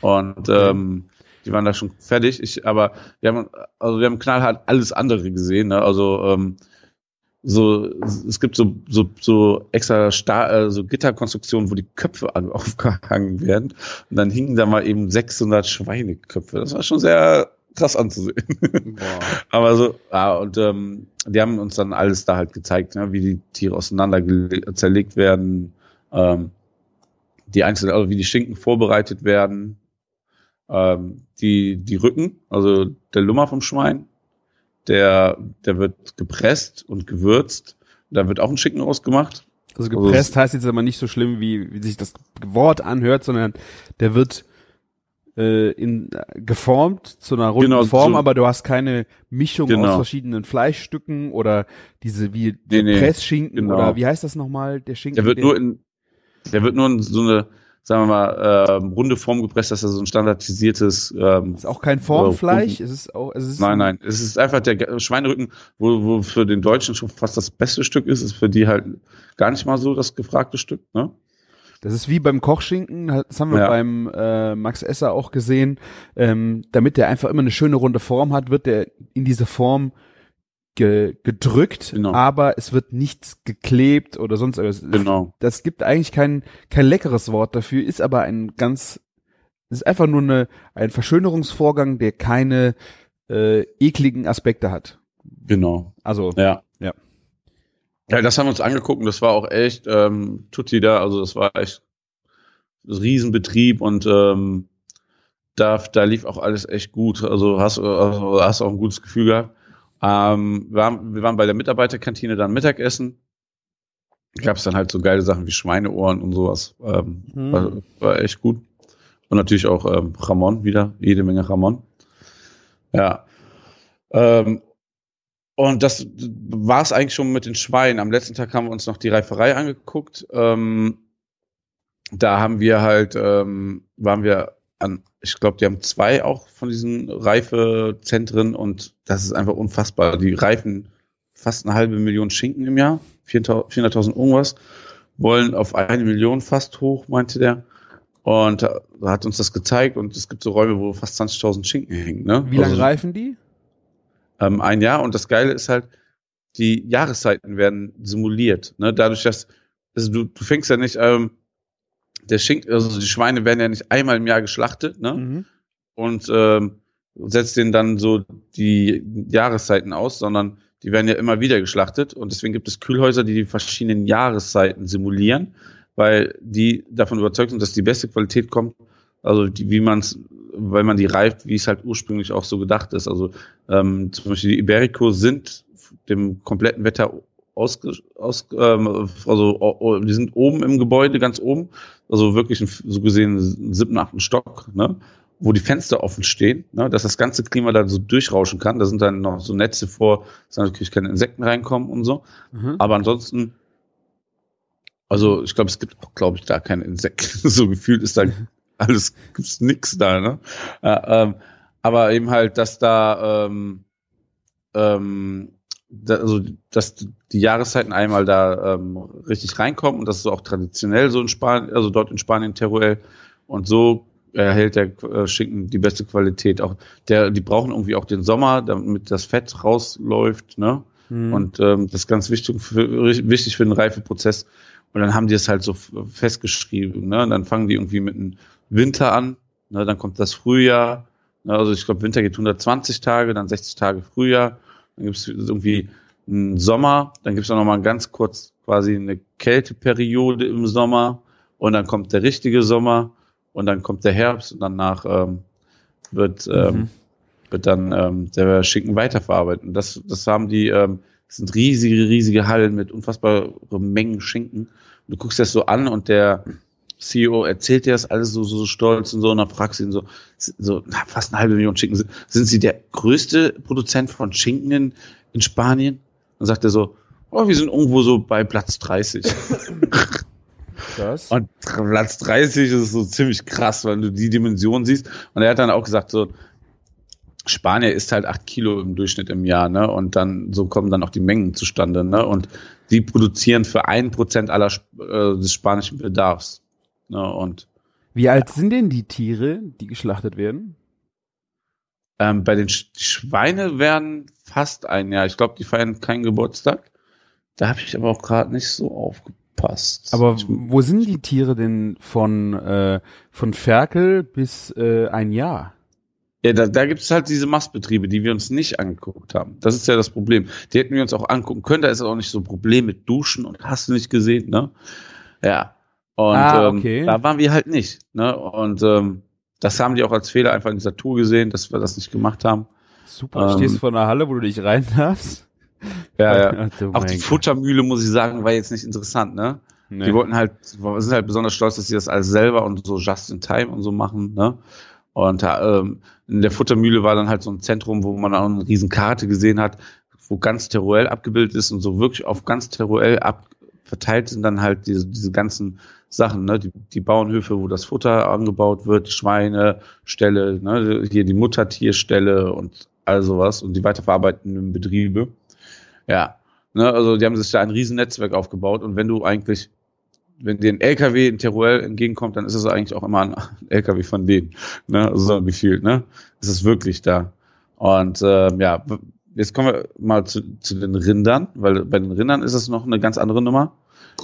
Und ähm, die waren da schon fertig. Ich, aber wir haben, also wir haben knallhart alles andere gesehen. Ne? Also ähm, so, es gibt so, so, so extra Sta äh, so Gitterkonstruktionen, wo die Köpfe an, aufgehangen werden. Und dann hingen da mal eben 600 Schweineköpfe. Das war schon sehr krass anzusehen. Boah. Aber so, ja, und ähm, die haben uns dann alles da halt gezeigt, ne, wie die Tiere auseinander zerlegt werden, ähm, die einzelnen, also wie die Schinken vorbereitet werden, ähm, die, die Rücken, also der Lummer vom Schwein, der, der wird gepresst und gewürzt. Da wird auch ein Schinken ausgemacht. Also gepresst heißt jetzt aber nicht so schlimm, wie, wie sich das Wort anhört, sondern der wird äh, in, geformt zu einer runden Genau, Form, so- aber du hast keine Mischung Genau. aus verschiedenen Fleischstücken oder diese wie Nee, nee, Pressschinken genau. oder wie heißt das nochmal? Der Schinken. Der wird nur in, der wird nur in so eine, sagen wir mal, ähm, runde Form gepresst, dass er so ein standardisiertes ähm, ist auch kein Formfleisch, es ist auch, es ist Nein, nein. Es ist einfach der Schweinerücken, wo, wo für den Deutschen schon fast das beste Stück ist, ist für die halt gar nicht mal so das gefragte Stück. Ne? Das ist wie beim Kochschinken, das haben wir Ja. beim äh, Max Esser auch gesehen. Ähm, damit der einfach immer eine schöne runde Form hat, wird der in diese Form ge gedrückt, Genau. aber es wird nichts geklebt oder sonst irgendwas. Genau. Das gibt eigentlich kein, kein leckeres Wort dafür, ist aber ein ganz, es ist einfach nur eine, ein Verschönerungsvorgang, der keine äh, ekligen Aspekte hat. Genau. Also, Ja. Ja. Das haben wir uns angeguckt und das war auch echt ähm, Tutti da, also das war echt ein Riesenbetrieb und ähm, da, da lief auch alles echt gut. Also hast, also hast auch ein gutes Gefühl gehabt. Ähm, wir, waren, wir waren bei der Mitarbeiterkantine dann Mittagessen. Gab es dann halt so geile Sachen wie Schweineohren und sowas. Ähm, Hm. war, war echt gut. Und natürlich auch ähm, Ramon wieder, jede Menge Ramon. Ja. Ähm, und das war es eigentlich schon mit den Schweinen. Am letzten Tag haben wir uns noch die Reiferei angeguckt. Ähm, da haben wir halt, ähm, waren wir an, ich glaube, die haben zwei auch von diesen Reifezentren und das ist einfach unfassbar. Die reifen fast eine halbe Million Schinken im Jahr, 400.000 400.000 irgendwas, wollen auf eine Million fast hoch, meinte der. Und da hat uns das gezeigt und es gibt so Räume, wo fast 20.000 Schinken hängen. Ne? wie lange Also- reifen die? Ähm, ein Jahr. Und das Geile ist halt, die Jahreszeiten werden simuliert. Ne? Dadurch, dass also du, du fängst ja nicht, ähm, der Schinken, also die Schweine werden ja nicht einmal im Jahr geschlachtet, ne? Mhm. Und ähm, setzt denen dann so die Jahreszeiten aus, sondern die werden ja immer wieder geschlachtet und deswegen gibt es Kühlhäuser, die die verschiedenen Jahreszeiten simulieren, weil die davon überzeugt sind, dass die beste Qualität kommt, also die, wie man es, weil man die reift, wie es halt ursprünglich auch so gedacht ist. Also ähm, zum Beispiel die Iberico sind dem kompletten Wetter ausge, aus, ähm, also o- die sind oben im Gebäude, ganz oben, also wirklich ein, so gesehen siebten, achten Stock, ne? wo die Fenster offen stehen, ne? dass das ganze Klima da so durchrauschen kann. Da sind dann noch so Netze vor, dass da natürlich keine Insekten reinkommen und so. Mhm. Aber ansonsten, also ich glaube, es gibt auch, glaube ich, da keine Insekten. so gefühlt ist da alles, gibt's nix da, ne? Ja, ähm, aber eben halt, dass da, ähm, ähm, da, also dass die Jahreszeiten einmal da ähm, richtig reinkommen und das ist auch traditionell so in Spanien, also dort in Spanien Teruel und so erhält der äh, Schinken die beste Qualität. Auch der, die brauchen irgendwie auch den Sommer, damit das Fett rausläuft, ne? Mhm. Und ähm, das ist ganz wichtig für, wichtig für den Reifeprozess. Und dann haben die es halt so festgeschrieben. Ne? Und dann fangen die irgendwie mit dem Winter an. Ne? Dann kommt das Frühjahr. Ne? Also ich glaube, Winter geht 120 Tage, dann 60 Tage Frühjahr. Dann gibt es irgendwie einen Sommer. Dann gibt es noch mal ganz kurz quasi eine Kälteperiode im Sommer. Und dann kommt der richtige Sommer. Und dann kommt der Herbst. Und danach ähm, wird, ähm, mhm. wird dann ähm, der Schinken weiterverarbeitet. Und das, das haben die... Ähm, das sind riesige, riesige Hallen mit unfassbaren Mengen Schinken. Und du guckst das so an und der CEO erzählt dir das alles so, so stolz und so und dann fragst du ihn so, so na, fast eine halbe Million Schinken. Sind Sie der größte Produzent von Schinken in, in Spanien? Dann sagt er so, oh, wir sind irgendwo so bei Platz 30. Krass. Und Platz 30 ist so ziemlich krass, weil du die Dimension siehst. Und er hat dann auch gesagt so, Spanier isst halt acht Kilo im Durchschnitt im Jahr, ne? Und dann so kommen dann auch die Mengen zustande, ne? Und die produzieren für ein Prozent aller äh, des spanischen Bedarfs. Ne? Und wie alt sind denn die Tiere, die geschlachtet werden? Ähm, bei den Sch Schweine werden fast ein Jahr. Ich glaube, die feiern keinen Geburtstag. Da habe ich aber auch gerade nicht so aufgepasst. Aber wo sind die Tiere denn von äh, von Ferkel bis äh, ein Jahr? Ja, da, da gibt es halt diese Mastbetriebe, die wir uns nicht angeguckt haben. Das ist ja das Problem. Die hätten wir uns auch angucken können. Da ist auch nicht so ein Problem mit Duschen und hast du nicht gesehen, ne? Ja. Und ah, okay. ähm, da waren wir halt nicht. Ne? Und ähm, das haben die auch als Fehler einfach in dieser Tour gesehen, dass wir das nicht gemacht haben. Super, ähm, stehst vor einer Halle, wo du dich rein darfst. Ja, ja. Ach, auch die Futtermühle, muss ich sagen, war jetzt nicht interessant, ne? Nee. Die wollten halt, sind halt besonders stolz, dass sie das alles selber und so just in time und so machen, ne? Und ähm, in der Futtermühle war dann halt so ein Zentrum, wo man auch eine riesen Karte gesehen hat, wo ganz Teruel abgebildet ist und so wirklich auf ganz Teruel ab verteilt sind dann halt diese, diese ganzen Sachen, ne? die, die Bauernhöfe, wo das Futter angebaut wird, Schweine, Ställe, ne? hier die Muttertierstelle und all sowas und die weiterverarbeitenden Betriebe. Ja, ne? also die haben sich da ein riesen Netzwerk aufgebaut und wenn du eigentlich wenn dir ein LKW in Teruel entgegenkommt, dann ist es eigentlich auch immer ein LKW von denen. Ne? So gefühlt, ne? Es ist wirklich da. Und äh, ja, jetzt kommen wir mal zu, zu den Rindern, weil bei den Rindern ist es noch eine ganz andere Nummer.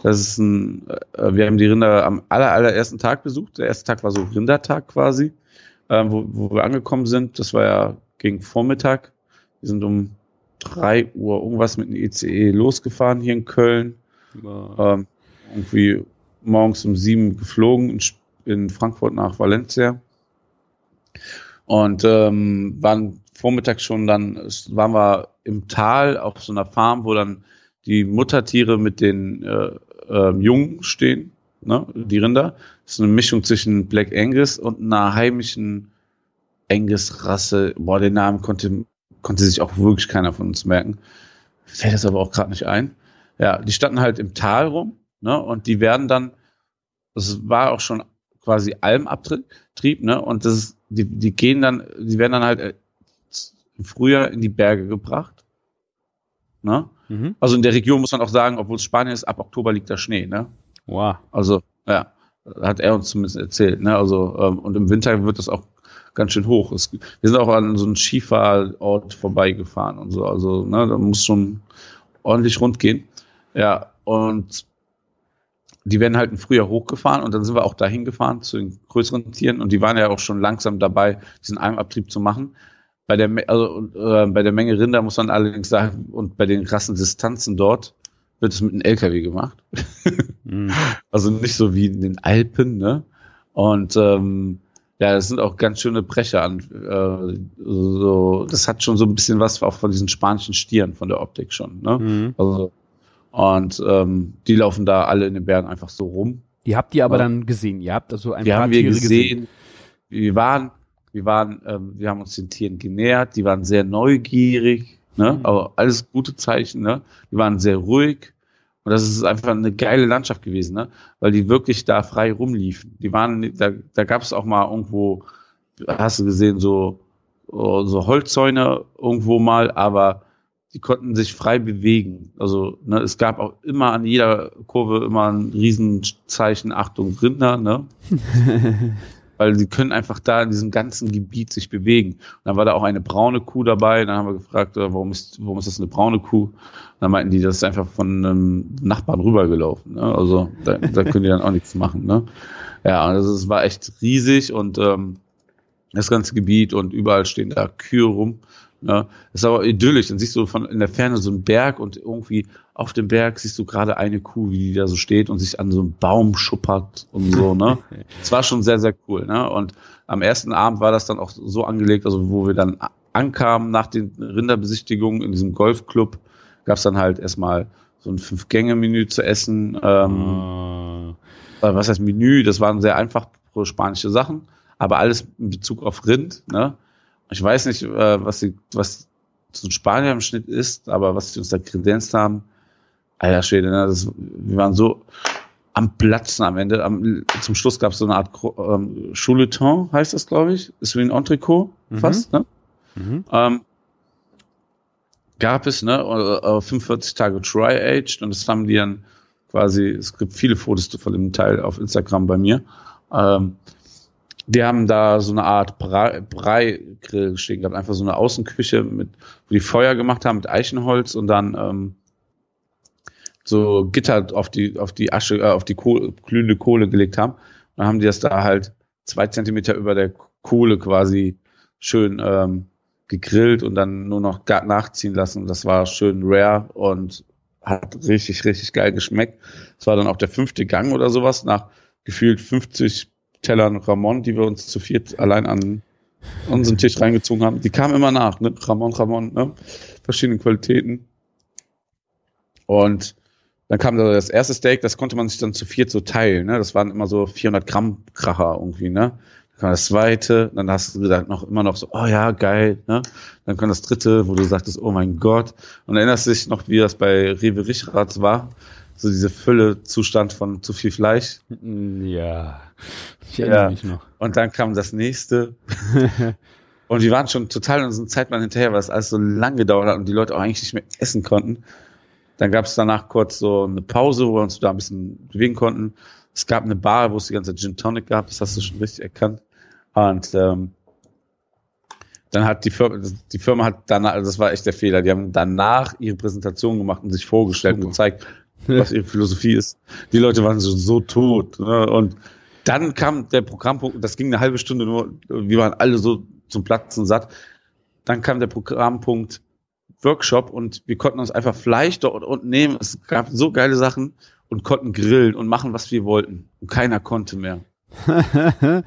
Das ist ein, äh, wir haben die Rinder am aller, allerersten Tag besucht. Der erste Tag war so Rindertag quasi, äh, wo, wo wir angekommen sind. Das war ja gegen Vormittag. Wir sind um drei Uhr irgendwas mit dem ICE losgefahren hier in Köln. Ähm, irgendwie morgens um sieben geflogen in, in Frankfurt nach Valencia. Und ähm, waren vormittags schon dann, waren wir im Tal auf so einer Farm, wo dann die Muttertiere mit den äh, äh, Jungen stehen, ne, die Rinder. Das ist eine Mischung zwischen Black Angus und einer heimischen Angus-Rasse. Boah, den Namen konnte, konnte sich auch wirklich keiner von uns merken. Fällt das aber auch gerade nicht ein. Ja, die standen halt im Tal rum ne? Und die werden dann, das war auch schon quasi Almabtrieb, ne? Und das ist, die, die gehen dann, die werden dann halt im Frühjahr in die Berge gebracht. Ne? Mhm. Also in der Region muss man auch sagen, obwohl es Spanien ist, ab Oktober liegt da Schnee, ne? Wow. Also, ja, hat er uns zumindest erzählt, ne? Also, ähm, und im Winter wird das auch ganz schön hoch. Es, wir sind auch an so einem Skifahrort vorbeigefahren und so. Also, ne, da muss schon ordentlich rund gehen. Ja, und die werden halt im Frühjahr hochgefahren und dann sind wir auch dahin gefahren zu den größeren Tieren und die waren ja auch schon langsam dabei, diesen Almabtrieb zu machen. Bei der, also, äh, bei der Menge Rinder muss man allerdings sagen, und bei den krassen Distanzen dort wird es mit einem LKW gemacht. mhm. Also nicht so wie in den Alpen, ne? Und ähm, ja, das sind auch ganz schöne Brecher an. Äh, so, das hat schon so ein bisschen was auch von diesen spanischen Stieren von der Optik schon. Ne? Mhm. Also und ähm, die laufen da alle in den Bergen einfach so rum. Die habt ihr aber ja. dann gesehen. Ihr habt also ein die paar haben wir Tiere gesehen. gesehen. Wir waren, wir waren, ähm, wir haben uns den Tieren genähert. Die waren sehr neugierig, ne? Mhm. Aber alles gute Zeichen, ne? Die waren sehr ruhig. Und das ist einfach eine geile Landschaft gewesen, ne? Weil die wirklich da frei rumliefen. Die waren, da, da gab es auch mal irgendwo, hast du gesehen, so, so Holzzäune irgendwo mal, aber die konnten sich frei bewegen. Also ne, es gab auch immer an jeder Kurve immer ein Riesenzeichen, Achtung, Rinder. Ne? weil sie können einfach da in diesem ganzen Gebiet sich bewegen. Und dann war da auch eine braune Kuh dabei. Dann haben wir gefragt, äh, warum ist, warum ist das eine braune Kuh? Und dann meinten die, das ist einfach von einem Nachbarn rübergelaufen. Ne? Also da, da können die dann auch nichts machen. Ne? Ja, also es war echt riesig und ähm, das ganze Gebiet und überall stehen da Kühe rum. Ne? Das ist aber idyllisch. Dann siehst du von in der Ferne so einen Berg und irgendwie auf dem Berg siehst du gerade eine Kuh, wie die da so steht und sich an so einem Baum schuppert und so. Ne? Es war schon sehr, sehr cool. Ne? Und am ersten Abend war das dann auch so angelegt, also wo wir dann ankamen nach den Rinderbesichtigungen in diesem Golfclub, gab es dann halt erstmal so ein Fünf-Gänge-Menü zu essen. Ähm, äh, was heißt Menü? Das waren sehr einfach spanische Sachen, aber alles in Bezug auf Rind. Ne? Ich weiß nicht, äh, was, sie, was so ein Spanier im Schnitt ist, aber was sie uns da kredenzt haben, alter Schwede, ne? das, wir waren so am Platzen am Ende. Am, zum Schluss gab es so eine Art ähm, Chouleton, heißt das, glaube ich. Ist wie ein Entrecot Mhm. fast. Ne? Mhm. Ähm, gab es, ne, äh, äh, 45 Tage Dry-Aged und das haben die dann quasi, es gibt viele Fotos von dem Teil auf Instagram bei mir. Ähm, die haben da so eine Art Brei- Brei-Grill stehen gehabt, einfach so eine Außenküche, mit, wo die Feuer gemacht haben mit Eichenholz und dann ähm, so Gitter auf die, auf die Asche, äh, auf die Kohle, glühende Kohle gelegt haben. Dann haben die das da halt zwei Zentimeter über der Kohle quasi schön ähm, gegrillt und dann nur noch nachziehen lassen. Das war schön rare und hat richtig, richtig geil geschmeckt. Es war dann auch der fünfte Gang oder sowas nach gefühlt 50 Tellern Ramon, die wir uns zu viert allein an unseren Tisch reingezogen haben. Die kamen immer nach, ne? Ramon, Ramon, ne? Verschiedene Qualitäten. Und dann kam da das erste Steak, das konnte man sich dann zu viert so teilen, ne? Das waren immer so 400 Gramm Kracher irgendwie, ne? Dann kam das zweite, dann hast du gesagt noch immer noch so, oh ja, geil, ne? Dann kam das dritte, wo du sagtest, oh mein Gott. Und erinnerst du dich noch, wie das bei Rewe Richraths war? So diese Fülle-Zustand von zu viel Fleisch. Ja, ich erinnere Ja. mich noch. Und dann kam das nächste. und wir waren schon total in unserem Zeitplan hinterher, weil es alles so lang gedauert hat und die Leute auch eigentlich nicht mehr essen konnten. Dann gab es danach kurz so eine Pause, wo wir uns da ein bisschen bewegen konnten. Es gab eine Bar, wo es die ganze Gin Tonic gab, das hast du schon richtig erkannt. Und ähm, dann hat die Firma, die Firma hat danach, also das war echt der Fehler, die haben danach ihre Präsentation gemacht und sich vorgestellt Super. und gezeigt, was ihre Philosophie ist. Die Leute waren so, so tot. Ne? Und dann kam der Programmpunkt, das ging eine halbe Stunde nur, wir waren alle so zum Platzen satt. Dann kam der Programmpunkt Workshop und wir konnten uns einfach Fleisch dort unten nehmen. Es gab so geile Sachen und konnten grillen und machen, was wir wollten. Und keiner konnte mehr.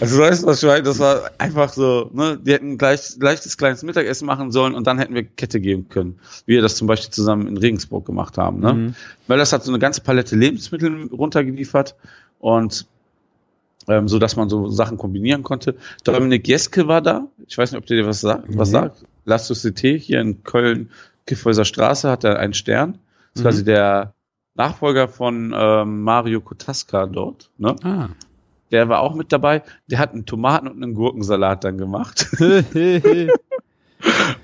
Also weißt du, was? Das war einfach so, ne, die hätten gleich leichtes kleines Mittagessen machen sollen und dann hätten wir Kette geben können, wie wir das zum Beispiel zusammen in Regensburg gemacht haben. Ne? Mhm. Weil das hat so eine ganze Palette Lebensmittel runtergeliefert und ähm, so dass man so Sachen kombinieren konnte. Dominik Jeske war da. Ich weiß nicht, ob der dir was sagt. Was Nee. sagt? La Société hier in Köln, Kiffhäuser Straße, hat er einen Stern. Das ist Mhm. quasi der Nachfolger von ähm, Mario Kotaska dort. Ne? Ah. Der war auch mit dabei. Der hat einen Tomaten- und einen Gurkensalat dann gemacht.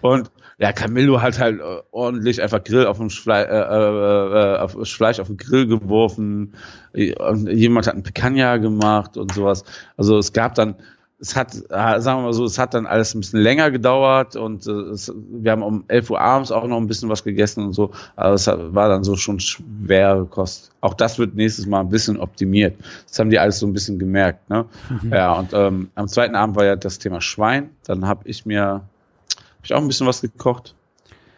Und ja, Camillo hat halt äh, ordentlich einfach Grill auf dem Schle äh, äh, äh, auf das Fleisch auf den Grill geworfen. Und jemand hat einen Picanha gemacht und sowas. Also es gab dann, es hat, äh, sagen wir mal so, es hat dann alles ein bisschen länger gedauert und äh, es, wir haben um 11 Uhr abends auch noch ein bisschen was gegessen und so. Aber es war dann so schon schwere Kost. Auch das wird nächstes Mal ein bisschen optimiert. Das haben die alles so ein bisschen gemerkt. Ne? Ja, und ähm, am zweiten Abend war ja das Thema Schwein. Dann habe ich mir hab ich auch ein bisschen was gekocht.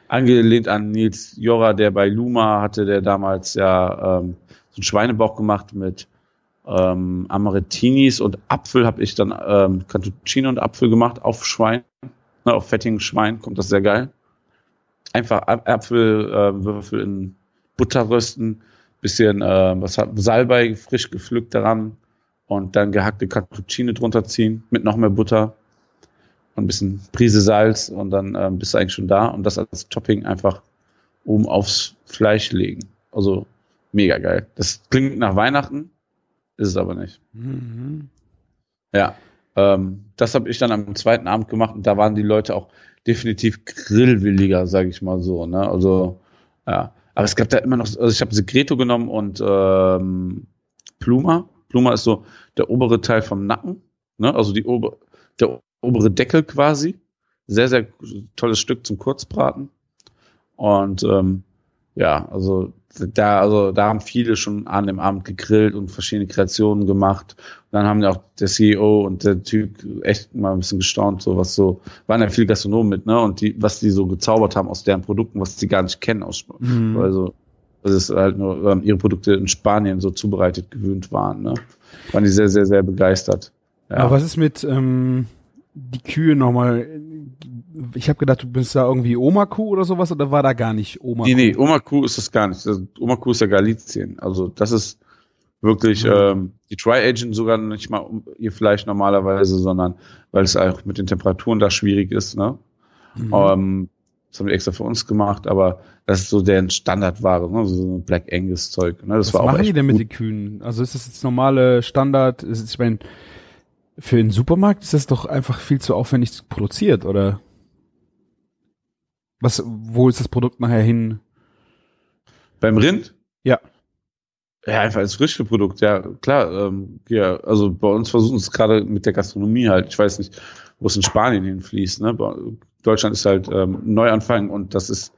Angelehnt an Nils Jora, der bei Luma hatte, der damals ja ähm, so einen Schweinebauch gemacht mit ähm, Amaretinis und Apfel habe ich dann ähm, Cantuccino und Apfel gemacht auf Schwein, ne, auf fettigen Schwein, kommt das sehr geil. Einfach Ap- Apfelwürfel in Butter rösten, bisschen äh, was hat, Salbei frisch gepflückt daran und dann gehackte Cantuccine drunter ziehen mit noch mehr Butter und ein bisschen Prise Salz und dann ähm, bist du eigentlich schon da und das als Topping einfach oben aufs Fleisch legen. Also mega geil. Das klingt nach Weihnachten, ist es aber nicht. Mhm. Ja, ähm, das habe ich dann am zweiten Abend gemacht und da waren die Leute auch definitiv grillwilliger, sage ich mal so. Ne? Also ja, aber es gab da immer noch, also ich habe Secreto genommen und ähm, Pluma. Pluma ist so der obere Teil vom Nacken. ne? Also die ober, der obere Deckel quasi. Sehr, sehr tolles Stück zum Kurzbraten. Und ähm, ja, also da, also da haben viele schon an dem Abend gegrillt und verschiedene Kreationen gemacht. Und dann haben ja auch der CEO und der Typ echt mal ein bisschen gestaunt, so was so, waren ja viele Gastronomen mit, ne? Und die, was die so gezaubert haben aus deren Produkten, was sie gar nicht kennen aus Mhm. Also, das ist halt nur ähm, ihre Produkte in Spanien so zubereitet gewöhnt waren, ne? Waren die sehr, sehr, sehr begeistert. Ja. Aber was ist mit ähm, die Kühe nochmal? Ich habe gedacht, du bist da irgendwie Oma-Kuh oder sowas, oder war da gar nicht Oma-Kuh? Nee, nee, Oma Kuh ist das gar nicht. Das, Oma Kuh ist ja Galizien. Also das ist wirklich Mhm. ähm, die Tri-Agent sogar nicht mal um ihr Fleisch normalerweise, sondern weil es auch mit den Temperaturen da schwierig ist. Ne? Mhm. Ähm, das haben wir extra für uns gemacht, aber das ist so deren Standardware, ne? so ein Black Angus Zeug. Ne? Das Was war auch machen echt die denn mit den Kühen? Also ist das jetzt normale Standard? Ist ich meine, für den Supermarkt ist das doch einfach viel zu aufwendig produziert, oder? Was, wo ist das Produkt nachher hin? Beim Rind? Ja. Ja, einfach als Frischgeprodukt, ja, klar. Ähm, ja, also bei uns versuchen es gerade mit der Gastronomie halt. Ich weiß nicht, wo es in Spanien hinfließt. Ne? Deutschland ist halt ähm, Neuanfang und das ist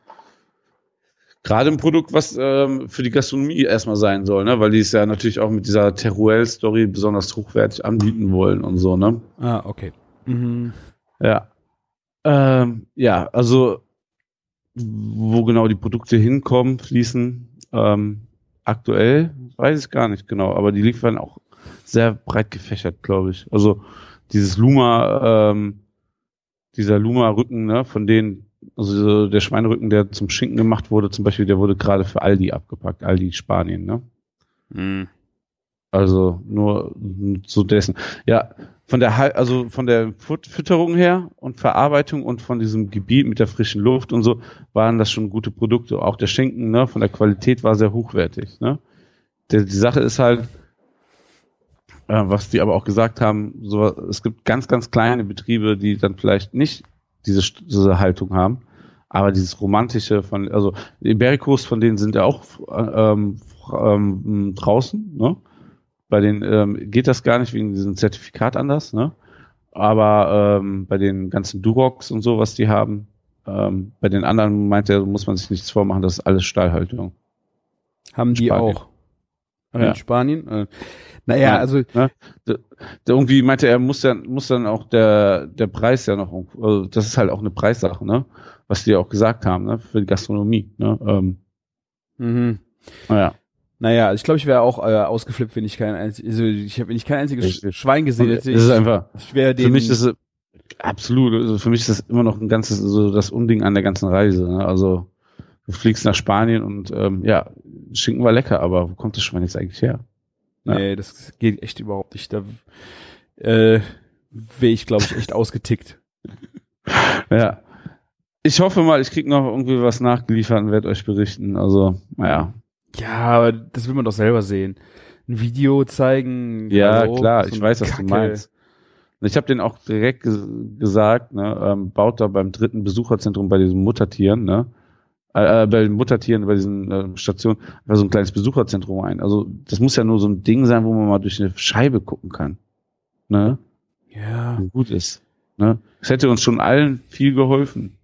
gerade ein Produkt, was ähm, für die Gastronomie erstmal sein soll, ne? weil die es ja natürlich auch mit dieser Teruel-Story besonders hochwertig anbieten wollen und so, ne? Ah, okay. Mhm. Ja. Ähm, ja, also wo genau die Produkte hinkommen, fließen, ähm, aktuell weiß ich gar nicht genau, aber die liefern auch sehr breit gefächert, glaube ich. Also dieses Luma, ähm, dieser Luma-Rücken, ne, von denen, also der Schweinerücken, der zum Schinken gemacht wurde, zum Beispiel, der wurde gerade für Aldi abgepackt, Aldi Spanien, ne? Mhm. Also nur zu dessen. Ja, von der also von der Fütterung her und Verarbeitung und von diesem Gebiet mit der frischen Luft und so waren das schon gute Produkte. Auch der Schinken, ne, von der Qualität war sehr hochwertig. Ne? Der, die Sache ist halt, äh, was die aber auch gesagt haben, so, es gibt ganz, ganz kleine Betriebe, die dann vielleicht nicht diese, diese Haltung haben, aber dieses romantische von, also Ibericos, von denen sind ja auch äh, ähm, ähm, draußen, ne? Bei den ähm, geht das gar nicht wegen diesem Zertifikat anders, ne? Aber ähm, bei den ganzen Durox und so, was die haben, ähm, bei den anderen meint er, muss man sich nichts vormachen, das ist alles Stahlhaltung. Haben die Spanien. auch. Ja. In Spanien? Äh, naja, Ja. also Der, der irgendwie meinte er, muss dann, muss dann auch der, der Preis ja noch, also das ist halt auch eine Preissache, ne? Was die auch gesagt haben, ne? Für die Gastronomie, ne? Ähm, mhm. naja. Naja, ich glaube, ich wäre auch äh, ausgeflippt, wenn ich kein einziges, also ich habe, wenn ich kein einziges Ich- Sch- Schwein gesehen Das hätte. ist ich, einfach, ich wäre für mich ist es absolut, also für mich ist das immer noch ein ganzes, so das Unding an der ganzen Reise, ne? Also, du fliegst nach Spanien und, ähm, ja, Schinken war lecker, aber wo kommt das Schwein jetzt eigentlich her? Ja. Nee, das geht echt überhaupt nicht. Da äh, wäre ich, glaube ich, echt ausgetickt. Ja. Ich hoffe mal, ich krieg noch irgendwie was nachgeliefert und werde euch berichten. Also, naja. Ja, aber das will man doch selber sehen. Ein Video zeigen. Ja, hallo, klar, so ich weiß, was Kacke. du meinst. Ich habe den auch direkt ges gesagt, ne, ähm, baut da beim dritten Besucherzentrum bei diesen Muttertieren, ne, äh, äh, bei den Muttertieren, bei diesen äh, Stationen, einfach so ein kleines Besucherzentrum ein. Also das muss ja nur so ein Ding sein, wo man mal durch eine Scheibe gucken kann. Ne? Ja. Und gut ist. Ne? Das hätte uns schon allen viel geholfen.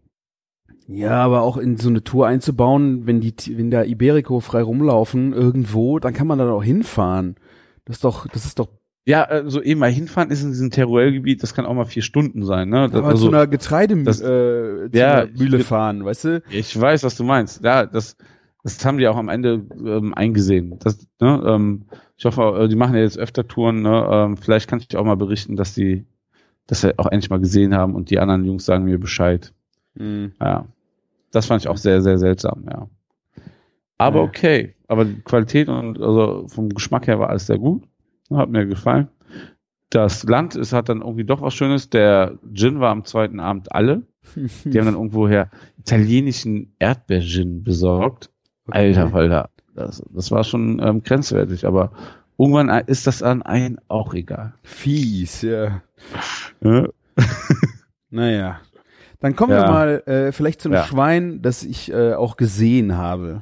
Ja, aber auch in so eine Tour einzubauen, wenn die, wenn da Iberico frei rumlaufen irgendwo, dann kann man da auch hinfahren. Das ist doch, das ist doch Ja, also eben mal hinfahren ist in diesem Teruel-Gebiet, das kann auch mal vier Stunden sein. Ne? Das, aber also, zu einer Getreidemühle äh, Ja, Mühle fahren, weißt du? Ich weiß, was du meinst. Ja, das, das haben die auch am Ende ähm, eingesehen. Das, ne, ähm, ich hoffe, äh, die machen ja jetzt öfter Touren. Ne, ähm, vielleicht kann ich auch mal berichten, dass die das ja auch endlich mal gesehen haben und die anderen Jungs sagen mir Bescheid. Hm. Ja, das fand ich auch sehr, sehr seltsam. Ja, aber okay. Aber die Qualität und also vom Geschmack her war alles sehr gut. Hat mir gefallen. Das Land ist hat dann irgendwie doch was Schönes. Der Gin war am zweiten Abend alle. Die haben dann irgendwoher italienischen Erdbeergin besorgt. Alter Falter, das, das war schon ähm, grenzwertig, aber irgendwann ist das an einen auch egal. Fies, ja. Ja, Naja. Dann kommen wir Ja. mal äh, vielleicht zu einem Ja. Schwein, das ich äh, auch gesehen habe.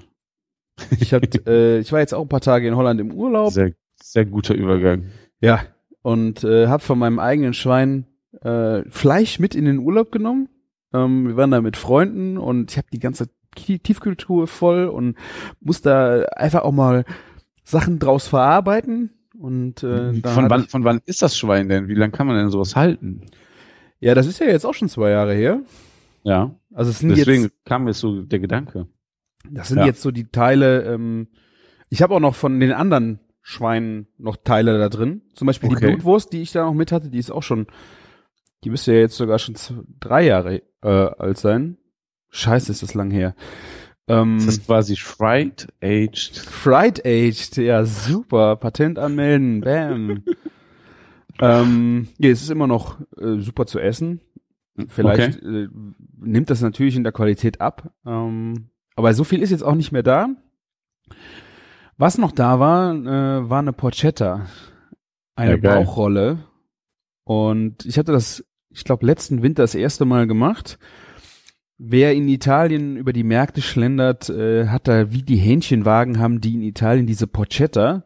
Ich, hab, äh, ich war jetzt auch ein paar Tage in Holland im Urlaub. Sehr, sehr guter Übergang. Ja. und äh, habe von meinem eigenen Schwein äh, Fleisch mit in den Urlaub genommen. Ähm, wir waren da mit Freunden und ich habe die ganze Tiefkühltruhe voll und muss da einfach auch mal Sachen draus verarbeiten. Und äh, von, wann, ich- von wann ist das Schwein denn? Wie lange kann man denn sowas halten? Ja, das ist ja jetzt auch schon zwei Jahre her. Ja, Also es sind deswegen jetzt, kam mir so der Gedanke. das sind ja. jetzt so die Teile. Ähm, ich habe auch noch von den anderen Schweinen noch Teile da drin. Zum Beispiel die Okay. Blutwurst, die ich da noch mit hatte, die ist auch schon, die müsste ja jetzt sogar schon z- drei Jahre äh, alt sein. Scheiße, ist das lang her. Ähm, Das ist quasi fried aged. Fried Aged, ja super. Patent anmelden, bam. ähm, ja, es ist immer noch äh, super zu essen. Vielleicht äh, nimmt das natürlich in der Qualität ab. Ähm, aber so viel ist jetzt auch nicht mehr da. Was noch da war, äh, war eine Porchetta. Eine Ja. Bauchrolle. Und ich hatte das, ich glaube, letzten Winter das erste Mal gemacht. Wer in Italien über die Märkte schlendert, äh, hat da wie die Hähnchenwagen haben die in Italien diese Porchetta.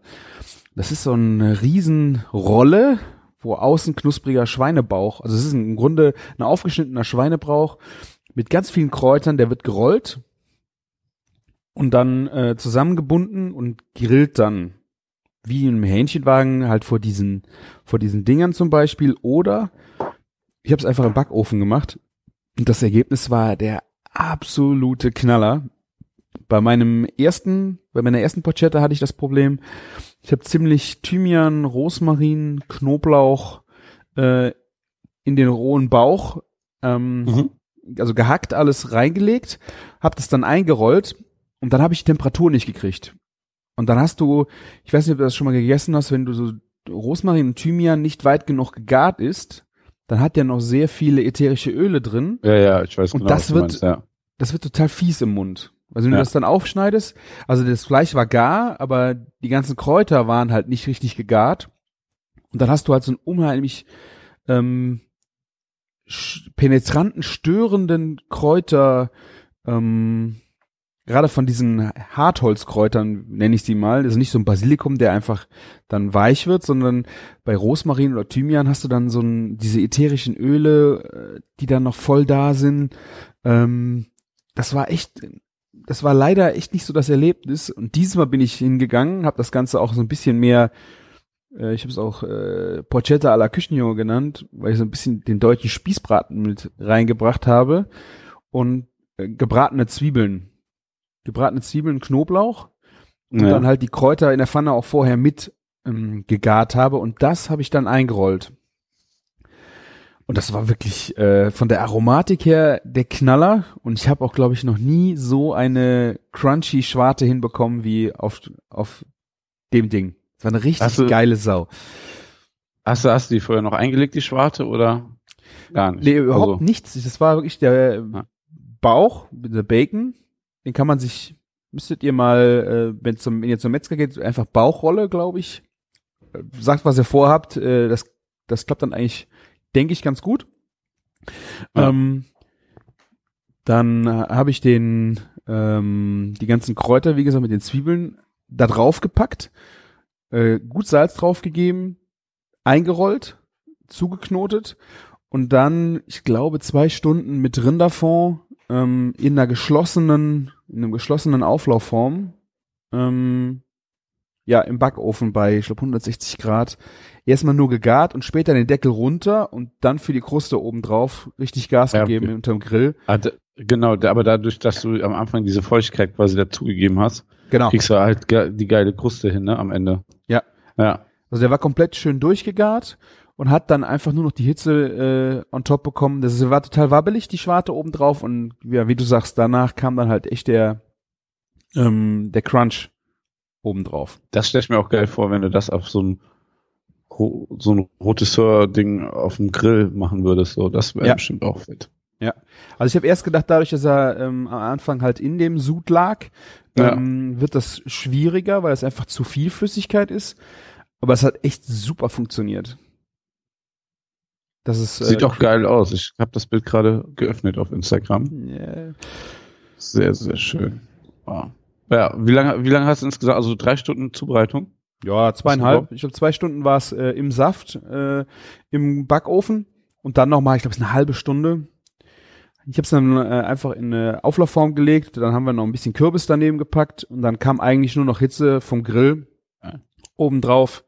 Das ist so eine Riesenrolle, wo außen knuspriger Schweinebauch, also es ist im Grunde ein aufgeschnittener Schweinebauch mit ganz vielen Kräutern, der wird gerollt und dann äh, zusammengebunden und grillt dann wie im Hähnchenwagen halt vor diesen vor diesen Dingern zum Beispiel oder ich habe es einfach im Backofen gemacht und das Ergebnis war der absolute Knaller. Bei meinem ersten, bei meiner ersten Porchetta hatte ich das Problem, ich habe ziemlich Thymian, Rosmarin, Knoblauch äh, in den rohen Bauch, ähm, Mhm. also gehackt alles reingelegt, habe das dann eingerollt und dann habe ich die Temperatur nicht gekriegt. Und dann hast du, ich weiß nicht, ob du das schon mal gegessen hast, wenn du so Rosmarin und Thymian nicht weit genug gegart ist, dann hat der noch sehr viele ätherische Öle drin. Ja, ja, ich weiß Und genau, das was du wird- meinst, ja. Das wird total fies im Mund. Also wenn Ja. du das dann aufschneidest, also das Fleisch war gar, aber die ganzen Kräuter waren halt nicht richtig gegart. Und dann hast du halt so einen unheimlich ähm, penetranten, störenden Kräuter, ähm, gerade von diesen Hartholzkräutern nenne ich sie mal. Ist nicht so ein Basilikum, der einfach dann weich wird, sondern bei Rosmarin oder Thymian hast du dann so ein, diese ätherischen Öle, äh, die dann noch voll da sind. Ähm, das war echt, das war leider echt nicht so das Erlebnis. Und dieses Mal bin ich hingegangen, habe das Ganze auch so ein bisschen mehr, äh, ich habe es auch äh, Porchetta alla Küchenjunge genannt, weil ich so ein bisschen den deutschen Spießbraten mit reingebracht habe und äh, gebratene Zwiebeln. Gebratene Zwiebeln, Knoblauch und ja. dann halt die Kräuter in der Pfanne auch vorher mit ähm, gegart habe und das habe ich dann eingerollt. Und das war wirklich äh, von der Aromatik her der Knaller und ich habe auch glaube ich noch nie so eine crunchy Schwarte hinbekommen wie auf auf dem Ding. Das war eine richtig du- geile Sau. Hast du, hast du die vorher noch eingelegt, die Schwarte, oder gar nicht? Nee, überhaupt Also, nichts. Das war wirklich der Ja. Bauch, der Bacon. Den kann man sich, müsstet ihr mal, äh, wenn, zum, wenn ihr zum Metzger geht, einfach Bauchrolle, glaube ich. Äh, Sagt, was ihr vorhabt. Äh, das, das klappt dann eigentlich, denke ich, ganz gut. Ja. Ähm, dann äh, habe ich den, ähm, die ganzen Kräuter, wie gesagt, mit den Zwiebeln da drauf gepackt, äh, gut Salz draufgegeben, eingerollt, zugeknotet und dann, ich glaube, zwei Stunden mit Rinderfond ähm, in einer geschlossenen, in einem geschlossenen Auflaufform, ähm, ja, im Backofen bei, ich glaube, 160 Grad, erstmal nur gegart und später den Deckel runter und dann für die Kruste oben drauf richtig Gas Ja, gegeben okay. unterm Grill. d- genau, aber dadurch, dass du am Anfang diese Feuchtigkeit quasi dazugegeben hast, Genau. kriegst du halt ge die geile Kruste hin, ne, am Ende. Ja. Ja. Also der war komplett schön durchgegart und hat dann einfach nur noch die Hitze äh, on top bekommen. Das war total wabbelig, die Schwarte oben drauf und ja, wie du sagst, danach kam dann halt echt der ähm, der Crunch oben drauf. Das stelle ich mir auch geil vor, wenn du das auf so ein so ein Rotisseur-Ding auf dem Grill machen würdest. So, das wäre Ja. bestimmt auch fit. Also ich habe erst gedacht, dadurch, dass er ähm, am Anfang halt in dem Sud lag, Ja. ähm, wird das schwieriger, weil es einfach zu viel Flüssigkeit ist. Aber es hat echt super funktioniert. Das ist Sieht äh, auch geil aus. Ich habe das Bild gerade geöffnet auf Instagram. Ja, Sehr, sehr schön. Wow. Ja, wie lange, wie lange hast du insgesamt? Also drei Stunden Zubereitung? Ja, zweieinhalb. Ich glaube, zwei Stunden war es äh, im Saft, äh, im Backofen und dann nochmal, ich glaube, es ist eine halbe Stunde. Ich habe es dann äh, einfach in eine Auflaufform gelegt, dann haben wir noch ein bisschen Kürbis daneben gepackt und dann kam eigentlich nur noch Hitze vom Grill Ja. obendrauf.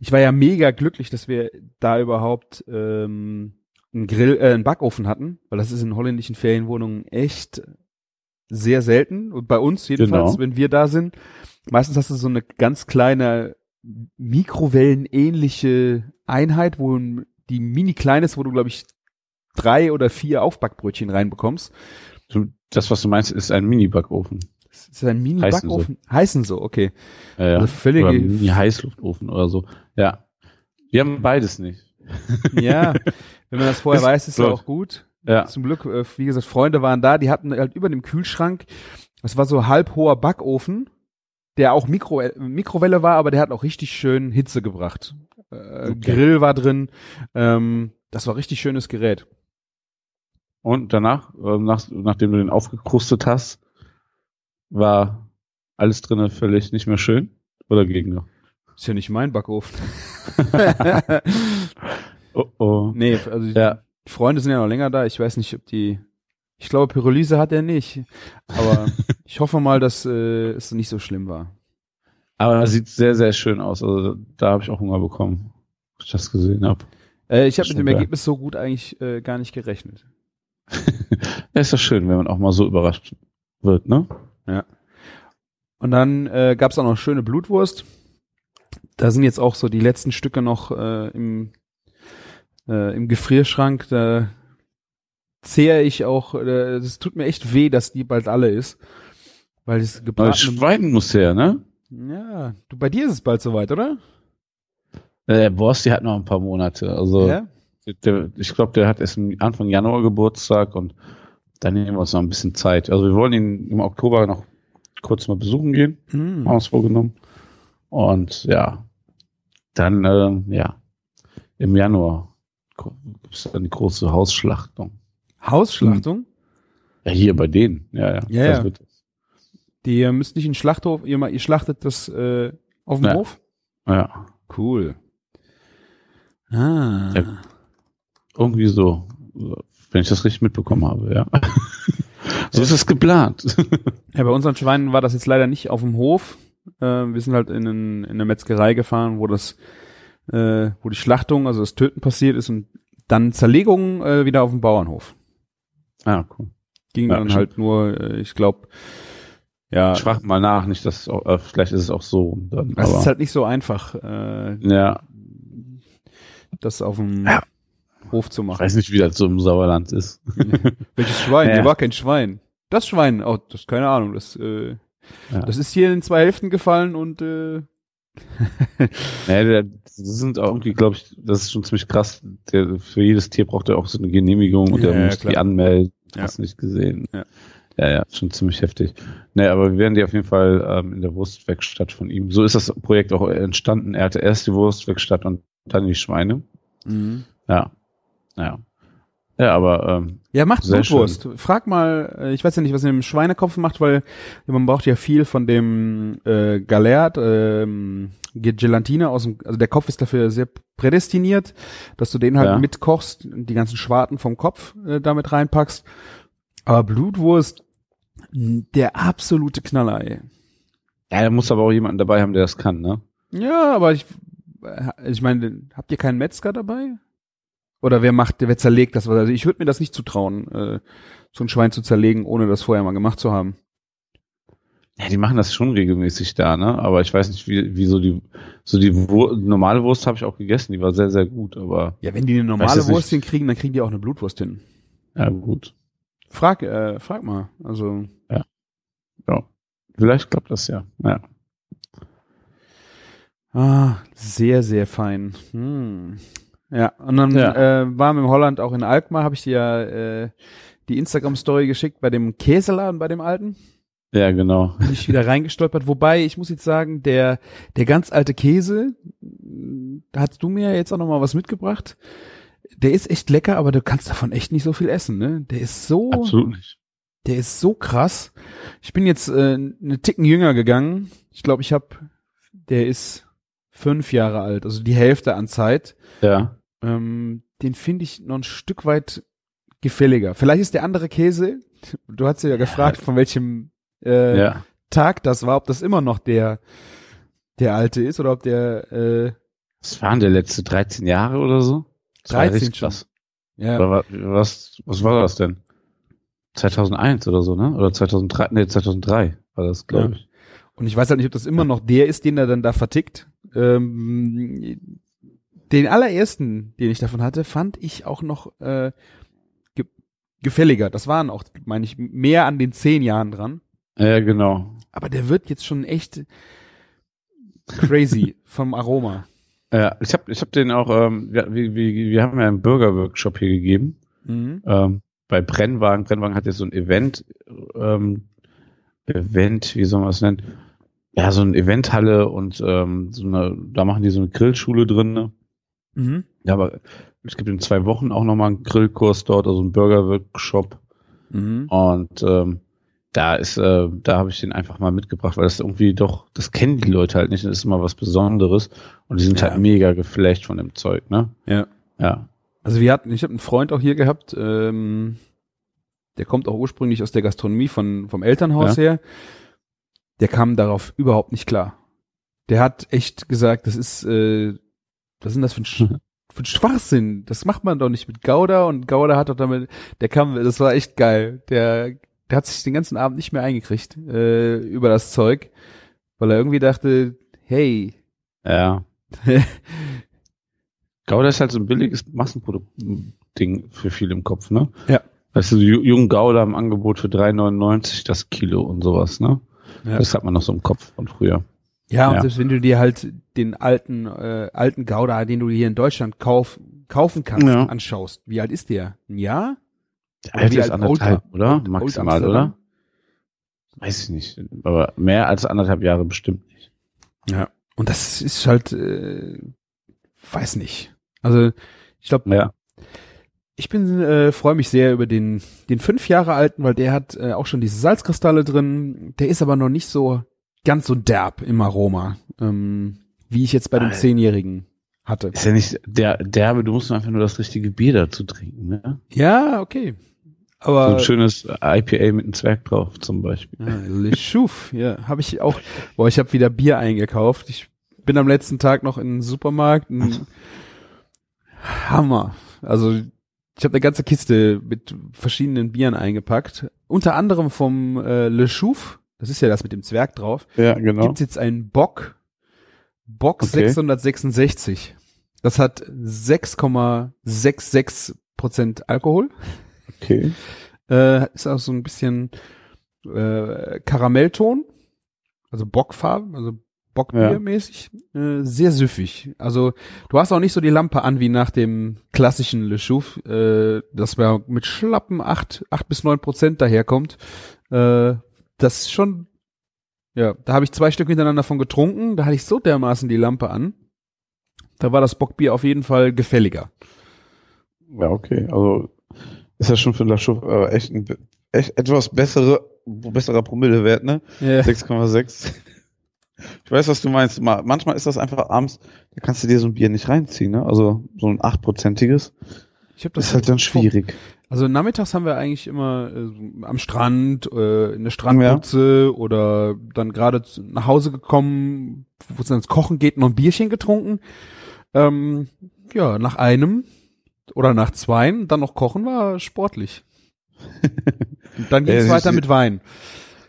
Ich war ja mega glücklich, dass wir da überhaupt ähm, einen Grill, äh, einen Backofen hatten, weil das ist in holländischen Ferienwohnungen echt sehr selten. Und bei uns jedenfalls, Genau. wenn wir da sind, meistens hast du so eine ganz kleine Mikrowellenähnliche Einheit, wo die mini klein ist, wo du, glaube ich, drei oder vier Aufbackbrötchen reinbekommst. Du, das, was du meinst, ist ein Mini-Backofen. Das ist ein Mini-Backofen. Heißen so, okay. Ja, ja. Also völlige- Oder Mini-Heißluftofen oder so. Ja. Wir haben beides nicht. Ja, wenn man das vorher Ist weiß, ist ja auch gut. Ja. Zum Glück, äh, wie gesagt, Freunde waren da, die hatten halt über dem Kühlschrank, das war so halb hoher Backofen, der auch Mikro, äh, Mikrowelle war, aber der hat auch richtig schön Hitze gebracht. Äh, Okay. Grill war drin, ähm, das war richtig schönes Gerät. Und danach, ähm, nach, nachdem du den aufgekrustet hast, war alles drinnen völlig nicht mehr schön? Oder ging noch? Ist ja nicht mein Backofen. Oh oh. nee, also Ja. Die Freunde sind ja noch länger da. Ich weiß nicht, ob die. Ich glaube, Pyrolyse hat er nicht. Aber ich hoffe mal, dass äh, es nicht so schlimm war. Aber es sieht sehr, sehr schön aus. Also da habe ich auch Hunger bekommen, als ich das gesehen habe. Äh, ich habe mit dem ja. Ergebnis so gut eigentlich äh, gar nicht gerechnet. Ja, ist doch schön, wenn man auch mal so überrascht wird, ne? Und dann äh, gab es auch noch schöne Blutwurst. Da sind jetzt auch so die letzten Stücke noch äh, im, äh, im Gefrierschrank. Da zehre ich auch. Äh, Es tut mir echt weh, dass die bald alle ist. Weil das Weil gebratene Schwein muss her, ne? Ja, du, bei dir ist es bald soweit, oder? Der Boss, die hat noch ein paar Monate. Also Ja. der, ich glaube, der hat erst Anfang Januar Geburtstag und dann nehmen wir uns noch ein bisschen Zeit. Also wir wollen ihn im Oktober noch kurz mal besuchen gehen, Hm. haben uns vorgenommen. Und ja, dann, äh, ja, im Januar es die große Hausschlachtung. Hausschlachtung? Ja, hier bei denen. Ja, ja. Ja, das ja. Wird, Die ihr müsst nicht in den Schlachthof, ihr, ihr schlachtet das äh, auf dem Ja. Hof? ja, Cool. Ah. Ja. irgendwie so, wenn ich das richtig mitbekommen habe, ja. so ist es geplant. Ja, bei unseren Schweinen war das jetzt leider nicht auf dem Hof. Äh, wir sind halt in, in eine Metzgerei gefahren, wo das, äh, wo die Schlachtung, also das Töten passiert ist und dann Zerlegung äh, wieder auf dem Bauernhof. ah, cool. Ging Ja, dann halt nur, äh, ich glaube, ja, Ich frage mal nach, nicht, dass auch, äh, vielleicht ist es auch so. Dann, es aber, ist halt nicht so einfach, äh, ja, das auf dem Ja. Hof zu ich machen. weiß nicht, wie das so im Sauerland ist. Welches Schwein? Ja. Hier war kein Schwein. Das Schwein, oh, das ist keine Ahnung, das, äh, Ja. das ist hier in zwei Hälften gefallen und äh, Ja, der, das sind auch irgendwie, glaube ich, das ist schon ziemlich krass. Der, für jedes Tier braucht er auch so eine Genehmigung und Ja, der ja, muss die klar. anmelden. Ja. Hast nicht gesehen. Ja. ja, ja, schon ziemlich heftig. Nee, aber wir werden die auf jeden Fall ähm, in der Wurstwerkstatt von ihm. So ist das Projekt auch entstanden. Er hatte erst die Wurstwerkstatt und dann die Schweine. Ja. Ja. Ja, aber ähm, Ja, macht Blutwurst. Frag mal, äh, ich weiß ja nicht, was ihr mit dem Schweinekopf macht, weil man braucht ja viel von dem äh, Galert, ähm, Gelatine aus dem, also der Kopf ist dafür sehr prädestiniert, dass du den halt Ja. mitkochst und die ganzen Schwarten vom Kopf äh, damit reinpackst. Aber Blutwurst, der absolute Knaller, ey. ja, da muss aber auch jemanden dabei haben, der das kann, ne? Ja, aber ich, äh, ich meine, habt ihr keinen Metzger dabei? Oder wer macht, wer zerlegt das? Also ich würde mir das nicht zutrauen, äh, so ein Schwein zu zerlegen, ohne das vorher mal gemacht zu haben. Ja, die machen das schon regelmäßig da, ne? Aber ich weiß nicht, wie, wie so die, so die Wur normale Wurst habe ich auch gegessen, die war sehr, sehr gut, aber Ja, wenn die eine normale. Wurst hinkriegen, dann kriegen die auch eine Blutwurst hin. ja, gut. Frag, äh, frag mal. Also, Ja. Vielleicht klappt das ja. Ja. ah, sehr, sehr fein. Hm. Ja, und dann Ja. äh, waren wir in Holland auch in Alkmaar, habe ich dir ja äh, die Instagram-Story geschickt bei dem Käseladen, bei dem alten. Ja, genau. bin ich wieder reingestolpert. Wobei, ich muss jetzt sagen, der, der ganz alte Käse, da hast du mir jetzt auch noch mal was mitgebracht. Der ist echt lecker, aber du kannst davon echt nicht so viel essen, ne? Der ist so, Absolut nicht. der ist so krass. Ich bin jetzt äh, eine Ticken jünger gegangen. Ich glaube, ich habe, der ist fünf Jahre alt, also die Hälfte an Zeit. Ja. Ähm, den finde ich noch ein Stück weit gefälliger. Vielleicht ist der andere Käse, du hast ja gefragt, von welchem äh, Ja. Tag das war, ob das immer noch der, der alte ist oder ob der, äh, Was waren der letzte 13 Jahre oder so? Das war 13 richtig schon. krass. ja, Oder wa- was, was war das denn? 2001 oder so, ne? Oder 2003? Nee, 2003 war das, glaube Ja. ich. Und ich weiß halt nicht, ob das immer noch der ist, den er dann da vertickt. Ähm, den allerersten, den ich davon hatte, fand ich auch noch äh, ge gefälliger. Das waren auch, meine ich, mehr an den zehn Jahren dran. Ja, genau. Aber der wird jetzt schon echt crazy vom Aroma. Ja, ich habe ich hab den auch, ähm, wir, wir, wir haben ja einen Burger-Workshop hier gegeben. Mhm. Ähm, bei Brennwagen. Brennwagen hat jetzt so ein Event, ähm, Event, wie soll man das nennen? Ja, so eine Eventhalle und ähm, so eine, da machen die so eine Grillschule drin. Ne? Mhm. Ja, aber es gibt in zwei Wochen auch nochmal einen Grillkurs dort, also einen Burger-Workshop. Mhm. Und ähm, da ist, äh, da habe ich den einfach mal mitgebracht, weil das irgendwie doch, das kennen die Leute halt nicht, das ist immer was Besonderes und die sind Ja. halt mega geflecht von dem Zeug, ne? Ja. Ja. Also wir hatten, ich habe einen Freund auch hier gehabt, ähm, der kommt auch ursprünglich aus der Gastronomie von, vom Elternhaus her. Der kam darauf überhaupt nicht klar. Der hat echt gesagt, das ist, äh, was sind das für ein, Sch- für ein Schwachsinn? Das macht man doch nicht mit Gouda und Gouda hat doch damit, der kam, das war echt geil. Der, der hat sich den ganzen Abend nicht mehr eingekriegt äh, über das Zeug, weil er irgendwie dachte, hey, Ja. Gouda ist halt so ein billiges Massenprodukt-Ding für viele im Kopf, ne? Ja. Weißt du, Ju- Jung Gouda im Angebot für 3,99 das Kilo und sowas, ne? Ja. Das hat man noch so im Kopf von früher. Ja, und Ja. selbst wenn du dir halt den alten, äh, alten Gouda, den du hier in Deutschland kauf, kaufen kannst, Ja. anschaust, wie alt ist der? Ein Jahr? Der alte ist anderthalb, Old- oder? Old- Old Maximal, Amsterdam? oder? Weiß ich nicht. Aber mehr als anderthalb Jahre bestimmt nicht. Ja. Und das ist halt, äh, weiß nicht. Also ich glaube, Ja. ich bin äh, freue mich sehr über den den fünf Jahre alten, weil der hat äh, auch schon diese Salzkristalle drin. Der ist aber noch nicht so ganz so derb im Aroma, ähm, wie ich jetzt bei dem Alter. zehnjährigen hatte. Ist ja nicht der derbe, du musst einfach nur das richtige Bier dazu trinken, ne? Ja, okay. So Aber ein schönes IPA mit einem Zwerg drauf zum Beispiel. Ja, Le Chouf, ja, habe ich auch. Boah, ich habe wieder Bier eingekauft. Ich bin am letzten Tag noch in den Supermarkt. Hammer. Also ich habe eine ganze Kiste mit verschiedenen Bieren eingepackt. Unter anderem vom äh, Le Chouf. Das ist ja das mit dem Zwerg drauf. Ja, genau. Gibt's jetzt einen Bock. Bock Okay. 666. Das hat 6,66 Prozent Alkohol. Okay. Äh, ist auch so ein bisschen äh, Karamellton, also Bockfarben, also Bockbiermäßig, äh, sehr süffig. Also du hast auch nicht so die Lampe an wie nach dem klassischen Le Chouf, äh, das wir mit schlappen acht acht bis neun Prozent daherkommt. Äh, das ist schon, ja, da habe ich zwei Stück hintereinander von getrunken, da hatte ich so dermaßen die Lampe an. Da war das Bockbier auf jeden Fall gefälliger. Ja, okay. Also ist ja schon für La Chouf äh, echt ein echt etwas bessere, besserer Promillewert, ne? Ja. 6,6. Ich weiß, was du meinst. Ma- Manchmal ist das einfach abends, da kannst du dir so ein Bier nicht reinziehen, ne? Also so ein achtprozentiges. Ich habe Das ist halt dann schwierig. Also nachmittags haben wir eigentlich immer äh, am Strand, äh, in der Strandbutze oder dann gerade nach Hause gekommen, wo es dann ins Kochen geht, noch ein Bierchen getrunken. Ähm, ja, nach einem oder nach zweien, dann noch kochen war sportlich. Und dann ging Ja, es weiter mit Wein.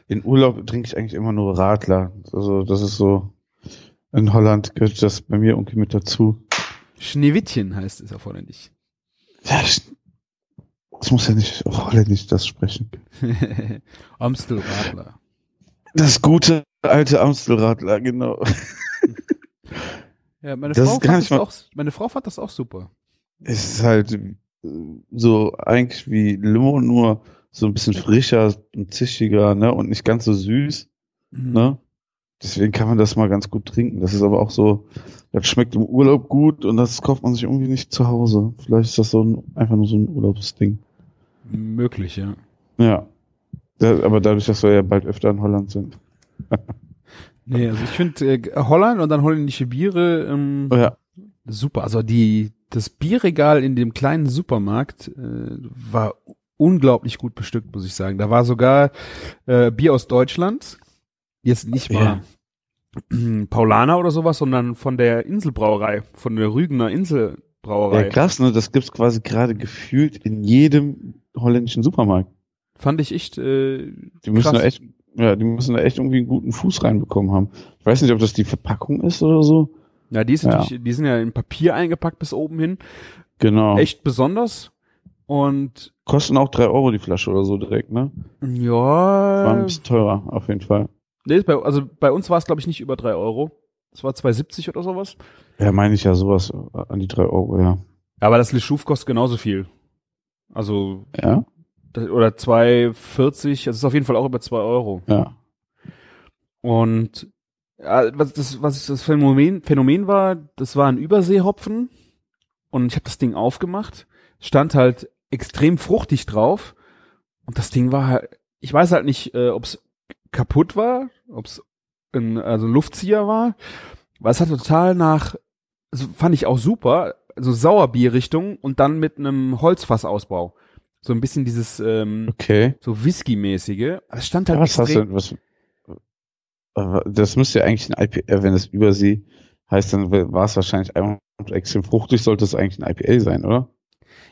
In Urlaub trinke ich eigentlich immer nur Radler. Also das ist so, in Holland gehört das bei mir irgendwie mit dazu. Schneewittchen heißt es erforderlich. Ja, ich, das muss ja nicht auf Holländisch das sprechen. Amstelradler. Das gute alte Amstelradler, genau. Ja, meine Das Frau, fand das mal- auch, meine Frau fand das auch super. Es ist halt äh, so eigentlich wie Limo, nur so ein bisschen frischer und zischiger, ne? Und nicht ganz so süß, ne? Deswegen kann man das mal ganz gut trinken. Das ist aber auch so, das schmeckt im Urlaub gut und das kauft man sich irgendwie nicht zu Hause. Vielleicht ist das so ein, einfach nur so ein Urlaubsding. Möglich, ja. Ja. Da, aber dadurch, dass wir ja bald öfter in Holland sind. Nee, also ich finde äh, Holland und dann holländische Biere ähm, Ja. super. Also die das Bierregal in dem kleinen Supermarkt äh, war unglaublich gut bestückt, muss ich sagen. Da war sogar äh, Bier aus Deutschland, jetzt nicht mal Paulaner oder sowas, sondern von der Inselbrauerei, von der Rügener Inselbrauerei. Ja, krass, ne? Das gibt's quasi gerade gefühlt in jedem holländischen Supermarkt. Fand ich echt äh, Die müssen Krass. da echt, ja, die müssen da echt irgendwie einen guten Fuß reinbekommen haben. Ich weiß nicht, ob das die Verpackung ist oder so. Ja, die, ist Ja. natürlich, die sind ja in Papier eingepackt bis oben hin. Genau. Echt besonders. Und Kosten auch drei Euro die Flasche oder so direkt, ne? War ja, ein bisschen teurer, auf jeden Fall. Nee, bei, also bei uns war es, glaube ich, nicht über drei Euro. Es war 2,70 oder sowas. Ja, meine ich ja sowas äh, an die drei Euro, ja. Aber das Lechouf kostet genauso viel. Also, Ja? das- oder 2,40, das ist auf jeden Fall auch über zwei Euro. Ja. Und ja, was das, was das Phänomen, Phänomen war, das war ein Überseehopfen und ich habe das Ding aufgemacht, stand halt extrem fruchtig drauf und das Ding war halt, ich weiß halt nicht, äh, ob es kaputt war, ob es ein, also ein Luftzieher war, weil es hat total nach, also fand ich auch super, also Sauerbierrichtung und dann mit einem Holzfassausbau. So ein bisschen dieses ähm, Okay. so Whisky-mäßige. Es stand halt was hast extrem, du, was, äh, das müsste ja eigentlich ein IPA, wenn es Übersee heißt, dann war es wahrscheinlich einfach extrem fruchtig, sollte es eigentlich ein IPA sein, oder?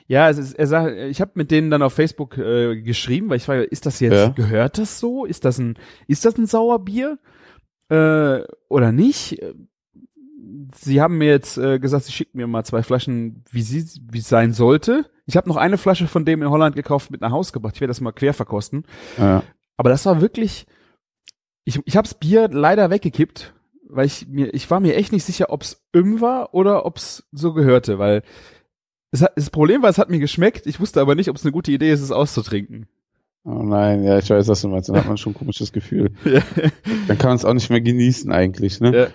Ja, es ist, er sagt, ich habe mit denen dann auf Facebook äh, geschrieben, weil ich frage, ist das jetzt, Ja. gehört das so? Ist das ein, ist das ein Sauerbier äh, oder nicht? Sie haben mir jetzt äh, gesagt, sie schicken mir mal zwei Flaschen, wie sie, wie es sein sollte. Ich habe noch eine Flasche von dem in Holland gekauft, mit nach Hause gebracht. Ich werde das mal quer verkosten. Ja. Aber das war wirklich, ich, ich habe das Bier leider weggekippt, weil ich mir, ich war mir echt nicht sicher, ob's Im war oder ob's so gehörte, weil es hat, das Problem war, es hat mir geschmeckt, ich wusste aber nicht, ob es eine gute Idee ist, es auszutrinken. Oh nein, ja, ich weiß, was du meinst. Dann hat man schon ein komisches Gefühl. Dann kann man es auch nicht mehr genießen eigentlich, ne? ja.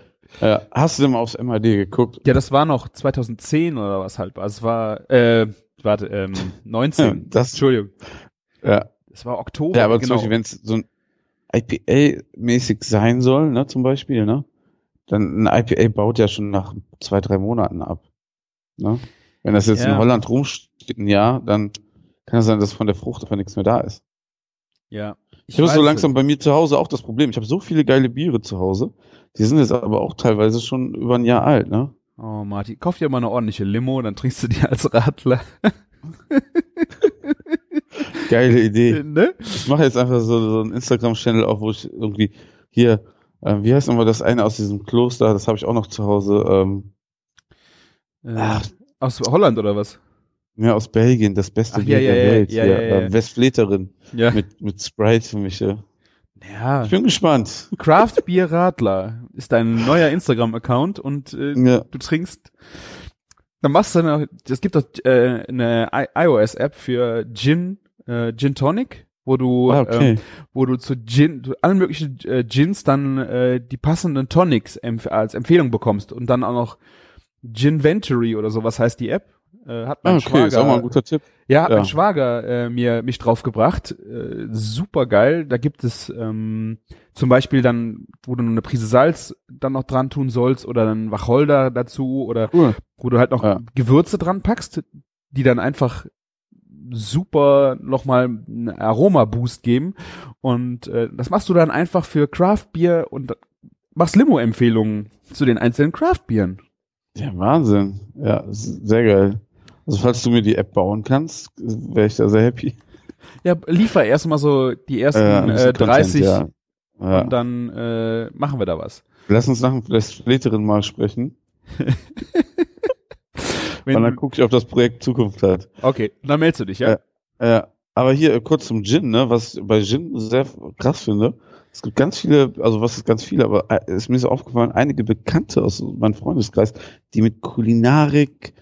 Ja. Hast du denn mal aufs MAD geguckt? ja, das war noch 2010 oder was halt, also es war, äh, warte, ähm, 19, Das- Entschuldigung, Ja. es war Oktober, Ja, aber genau. zum Beispiel, wenn es so ein IPA-mäßig sein soll, ne, zum Beispiel, ne? Dann ein IPA baut ja schon nach zwei, drei Monaten ab. Ne? Wenn das jetzt Ja. in Holland rumsteht ein Jahr, dann kann es sein, dass von der Frucht einfach nichts mehr da ist. ja. Ich habe weiß so langsam bei mir zu Hause auch das Problem. Ich habe so viele geile Biere zu Hause. Die sind jetzt aber auch teilweise schon über ein Jahr alt, ne? Oh, Martin, kauf dir mal eine ordentliche Limo, dann trinkst du die als Radler, Geile Idee. ne? Ich mache jetzt einfach so, so einen Instagram-Channel auf, wo ich irgendwie hier, äh, wie heißt nochmal das eine aus diesem Kloster, das habe ich auch noch zu Hause, ähm, Äh, Ach. Aus Holland oder was? ja, aus Belgien, das beste Ach, Bier ja, der ja, ja, Welt. ja, ja, ja. Westfleterin Ja. mit, mit Sprite für mich. Ja. Ja. Ich bin gespannt. Craft Beer Radler ist dein neuer Instagram-Account und äh, Ja. du trinkst. Dann machst du eine, es gibt doch äh, eine iOS-App für Gin, äh, Gin Tonic, wo du, Ah, okay. ähm, wo du zu Gin, zu allen möglichen äh, Gins dann äh, die passenden Tonics empf als Empfehlung bekommst und dann auch noch Gin Ventory oder sowas heißt die App. Äh, hat mein Ah, okay, ist auch mal ein guter Tipp. ja, hat Ja. mein Schwager äh, mir mich draufgebracht. Äh, super geil. Da gibt es ähm, zum Beispiel dann, wo du noch eine Prise Salz dann noch dran tun sollst oder dann Wacholder dazu oder Cool. wo du halt noch Ja. Gewürze dran packst, die dann einfach super nochmal einen Aroma-Boost geben. Und äh, das machst du dann einfach für Craft-Bier und machst Limo-Empfehlungen zu den einzelnen Craft-Bieren. Ja, Wahnsinn. Ja, sehr geil. Also falls du mir die App bauen kannst, wäre ich da sehr happy. Ja, liefer erstmal so die ersten bisschen äh, 30 Content, ja. Ja. und dann äh, machen wir da was. Lass uns nach dem Westfleterin mal sprechen. Und dann gucke ich, ob das Projekt Zukunft hat. okay, dann meldest du dich, ja? Ja. Ja, aber hier äh, kurz zum Gin, ne, was ich bei Gin sehr krass finde. Es gibt ganz viele, also was ist ganz viele, aber äh, ist mir so aufgefallen, einige Bekannte aus meinem Freundeskreis, die mit Kulinarik,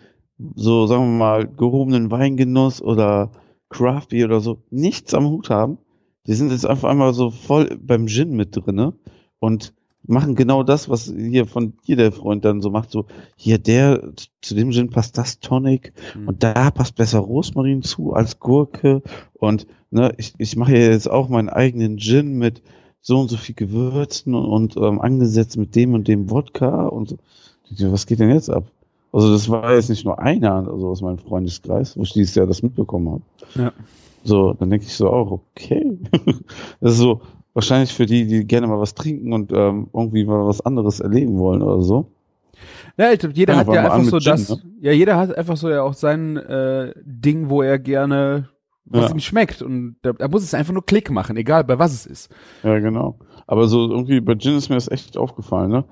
so sagen wir mal, gehobenen Weingenuss oder Craft Beer oder so nichts am Hut haben. Die sind jetzt einfach einmal so voll beim Gin mit drinne und machen genau das, was hier von dir der Freund dann so macht, so hier der, zu dem Gin passt das Tonic Mhm. und da passt besser Rosmarin zu als Gurke. Und ne, ich, ich mache jetzt auch meinen eigenen Gin mit so und so viel Gewürzen und, und ähm, angesetzt mit dem und dem Wodka und so. Was geht denn jetzt ab? Also das war jetzt nicht nur einer also aus meinem Freundeskreis, wo ich dieses Jahr das mitbekommen habe. Ja. So, dann denke ich so auch, okay. das ist so wahrscheinlich für die, die gerne mal was trinken und ähm, irgendwie mal was anderes erleben wollen oder so. Ja, ich glaube, jeder Ja, hat ja einfach so Gin, das, ne? ja, jeder hat einfach so ja auch sein äh, Ding, wo er gerne, was Ja. ihm schmeckt. Und da, da muss es einfach nur Klick machen, egal bei was es ist. Ja, genau. Aber so irgendwie bei Gin ist mir das echt aufgefallen, ne?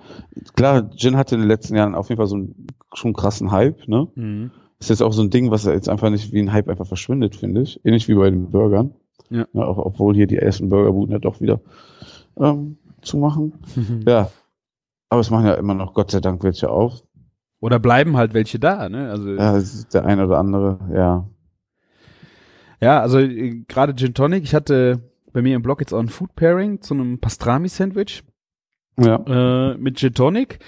Klar, Gin hatte in den letzten Jahren auf jeden Fall so einen schon krassen Hype, ne? Ist jetzt auch so ein Ding, was jetzt einfach nicht wie ein Hype einfach verschwindet, finde ich. Ähnlich wie bei den Burgern. Ja. auch, obwohl hier die ersten Burgerbuden ja doch wieder ähm, zu machen. Ja. Aber es machen ja immer noch, Gott sei Dank, welche auf. Oder bleiben halt welche da, ne? Also Ja, der eine oder andere, ja. Ja, also äh, gerade Gin Tonic. Ich hatte bei mir im Blog jetzt auch ein Food Pairing zu einem Pastrami-Sandwich Ja. äh, mit Gin Tonic.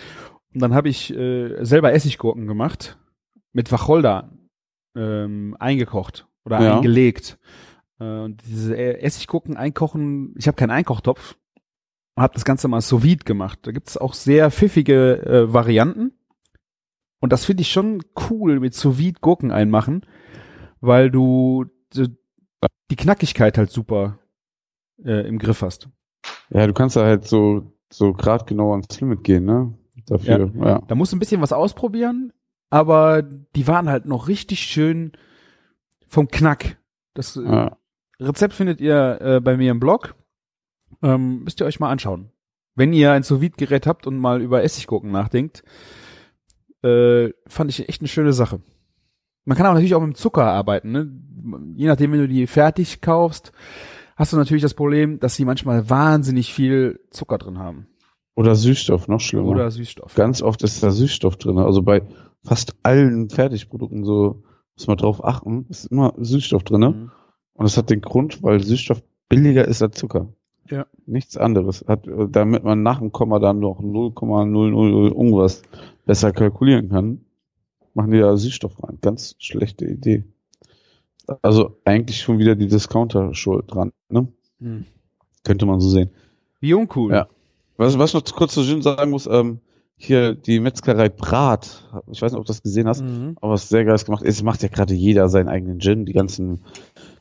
Und dann habe ich äh, selber Essiggurken gemacht mit Wacholder ähm, eingekocht oder Ja. eingelegt. Äh, und diese äh, Essiggurken einkochen, ich habe keinen Einkochtopf habe das Ganze mal sous vide gemacht. Da gibt es auch sehr pfiffige äh, Varianten. Und das finde ich schon cool mit sous vide Gurken einmachen, weil du die Knackigkeit halt super äh, im Griff hast. Ja, du kannst da halt so, so grad genau ans Limit gehen, ne? Dafür, ja. Da musst du ein bisschen was ausprobieren, aber die waren halt noch richtig schön vom Knack. Das äh, ja. Rezept findet ihr äh, bei mir im Blog. Ähm, müsst ihr euch mal anschauen. Wenn ihr ein sous gerät habt und mal über Essiggurken nachdenkt, äh, fand ich echt eine schöne Sache. Man kann aber natürlich auch mit Zucker arbeiten. Ne? Je nachdem, wenn du die fertig kaufst, hast du natürlich das Problem, dass sie manchmal wahnsinnig viel Zucker drin haben. Oder Süßstoff, noch schlimmer. Oder Süßstoff. Ganz oft ist da Süßstoff drin. Also bei fast allen Fertigprodukten so muss man drauf achten, ist immer Süßstoff drin. Mhm. Und das hat den Grund, weil Süßstoff billiger ist als Zucker. Ja. Nichts anderes. Hat, damit man nach dem Komma dann noch 0,000 irgendwas besser kalkulieren kann, machen die da Süßstoff rein. Ganz schlechte Idee. Also eigentlich schon wieder die Discounter schuld dran, ne? Hm. Könnte man so sehen. Wie uncool. Ja. Was, was ich noch kurz zu Gin sagen muss, ähm, hier die Metzgerei Brat, ich weiß nicht, ob du das gesehen hast, Mhm. aber was sehr geiles gemacht ist, es macht ja gerade jeder seinen eigenen Gin, die ganzen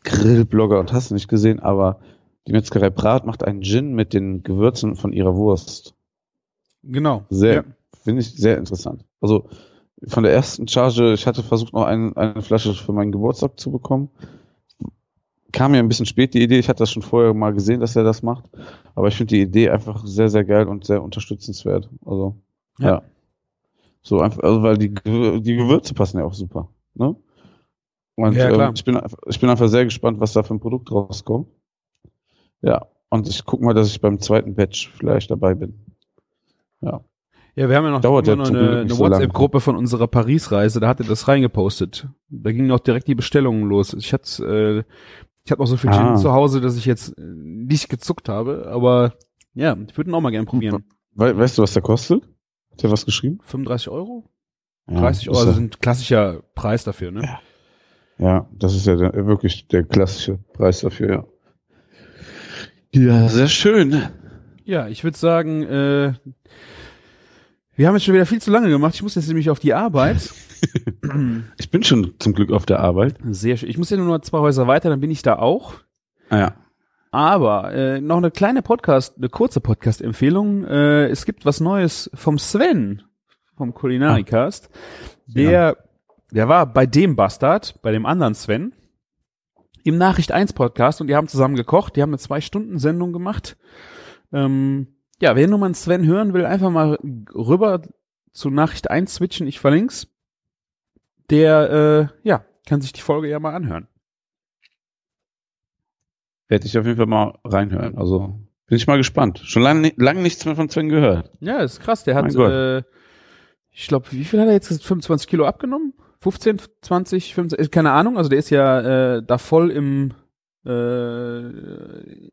Grillblogger und hast du nicht gesehen, aber die Metzgerei Brat macht einen Gin mit den Gewürzen von ihrer Wurst. Genau. Sehr, Ja. finde ich sehr interessant. Also von der ersten Charge, ich hatte versucht noch ein, eine Flasche für meinen Geburtstag zu bekommen. Kam mir ein bisschen spät die Idee, ich hatte das schon vorher mal gesehen, dass er das macht, aber ich finde die Idee einfach sehr, sehr geil und sehr unterstützenswert. Also, Ja. ja. So einfach, also weil die, die Gewürze passen ja auch super, ne? Und Ja, klar. ähm, ich, bin, einfach- ich bin einfach sehr gespannt, was da für ein Produkt rauskommt. Ja, und ich guck mal, dass ich beim zweiten Batch vielleicht dabei bin. Ja. Ja, wir haben ja noch, Dauert ja noch eine, eine so. WhatsApp-Gruppe von unserer Paris-Reise, da hat er das reingepostet. Da gingen auch direkt die Bestellungen los. Ich hatte, äh, ich hatte noch so viel Gin Ah. zu Hause, dass ich jetzt äh, nicht gezuckt habe, aber ja, ich würde ihn auch mal gerne probieren. We weißt du, was der kostet? Hat der was geschrieben? 35 Euro? Ja, 30 Euro, ist also ja- sind klassischer Preis dafür, ne? Ja, das ist ja der, wirklich der klassische Preis dafür, ja. Ja, sehr schön. Ja, ich würde sagen, äh, wir haben jetzt schon wieder viel zu lange gemacht. Ich muss jetzt nämlich auf die Arbeit. Ich bin schon zum Glück auf der Arbeit. Sehr schön. Ich muss ja nur noch zwei Häuser weiter, dann bin ich da auch. Ah ja. Aber äh, noch eine kleine Podcast, eine kurze Podcast-Empfehlung. Äh, es gibt was Neues vom Sven vom Kulinarikast. Der, der war bei dem Bastard, bei dem anderen Sven, im Nachricht 1 Podcast und die haben zusammen gekocht. Die haben eine zwei Stunden Sendung gemacht. Ähm, ja, wer nur mal einen Sven hören will, einfach mal rüber zu Nachricht 1 switchen. Ich verlink's. Der, äh, ja, kann sich die Folge ja mal anhören. Werde ich auf jeden Fall mal reinhören. Also bin ich mal gespannt. Schon lange lang nichts mehr von Sven gehört. Ja, ist krass. Der hat, äh, ich glaube, wie viel hat er jetzt? gesagt? 25 Kilo abgenommen? 15, 20, 25, keine Ahnung. Also der ist ja äh, da voll im äh,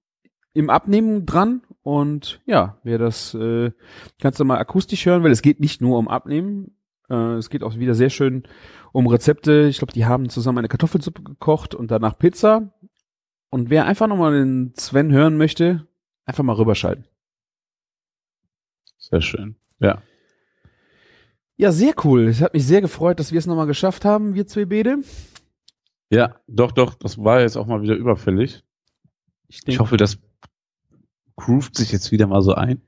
im Abnehmen dran. Und ja, wer das äh, kannst du mal akustisch hören, weil es geht nicht nur um Abnehmen. Äh, es geht auch wieder sehr schön um Rezepte. Ich glaube, die haben zusammen eine Kartoffelsuppe gekocht und danach Pizza. Und wer einfach nochmal den Sven hören möchte, Einfach mal rüberschalten. Sehr schön. Ja. Ja, sehr cool. Es hat mich sehr gefreut, dass wir es nochmal geschafft haben, wir zwei Bede. Ja, doch, doch, das war jetzt auch mal wieder überfällig. Ich, Ich denk, hoffe, das groovt sich jetzt wieder mal so ein.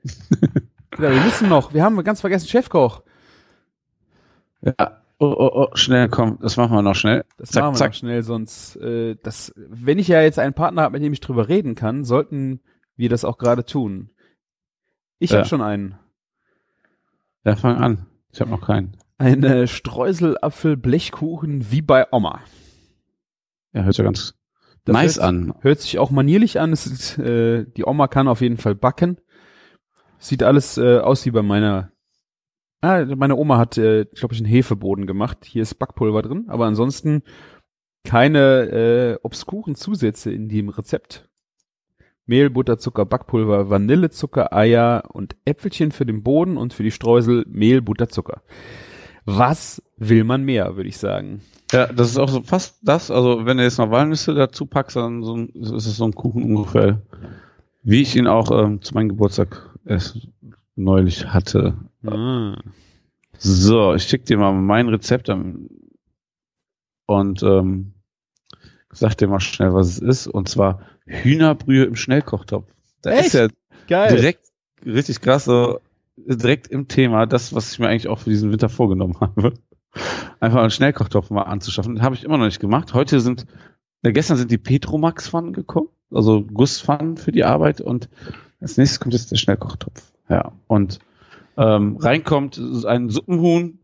ja, wir müssen noch. Wir haben ganz vergessen Chefkoch. Ja. Oh, oh, oh, schnell, komm, das machen wir noch schnell. Das Zack, machen wir zack. noch schnell, sonst, äh, das, wenn ich ja jetzt einen Partner habe, mit dem ich drüber reden kann, sollten wir das auch gerade tun. Ich Ja. habe schon einen. Ja, fang an. Ich habe noch keinen. Ein äh, Streuselapfel-Blechkuchen wie bei Oma. Ja, hört ja ganz Das hört- an. Hört sich auch manierlich an. Ist, äh, die Oma kann auf jeden Fall backen. Sieht alles äh, aus wie bei meiner. Ah, meine Oma hat, äh, glaube ich, einen Hefeboden gemacht. Hier ist Backpulver drin, aber ansonsten keine äh, obskuren Zusätze in dem Rezept. Mehl, Butter, Zucker, Backpulver, Vanillezucker, Eier und Äpfelchen für den Boden und für die Streusel Mehl, Butter, Zucker. Was will man mehr, würde ich sagen. Ja, das ist auch so fast das. Also, wenn du jetzt noch Walnüsse dazu packst, dann so ein, ist es so ein Kuchen ungefähr, wie ich ihn auch ähm, zu meinem Geburtstag erst neulich hatte. Ah. So, ich schick dir mal mein Rezept und ähm, sag dir mal schnell, was es ist. Und zwar Hühnerbrühe im Schnellkochtopf. Da Echt? ist ja Geil. direkt richtig krass, so direkt im Thema, das, was ich mir eigentlich auch für diesen Winter vorgenommen habe. Einfach einen Schnellkochtopf mal anzuschaffen. Habe ich immer noch nicht gemacht. Heute sind, äh, gestern sind die Petromax-Pfannen gekommen, also Gusspfannen für die Arbeit und als nächstes kommt jetzt der Schnellkochtopf. Ja, und ähm, reinkommt ein Suppenhuhn,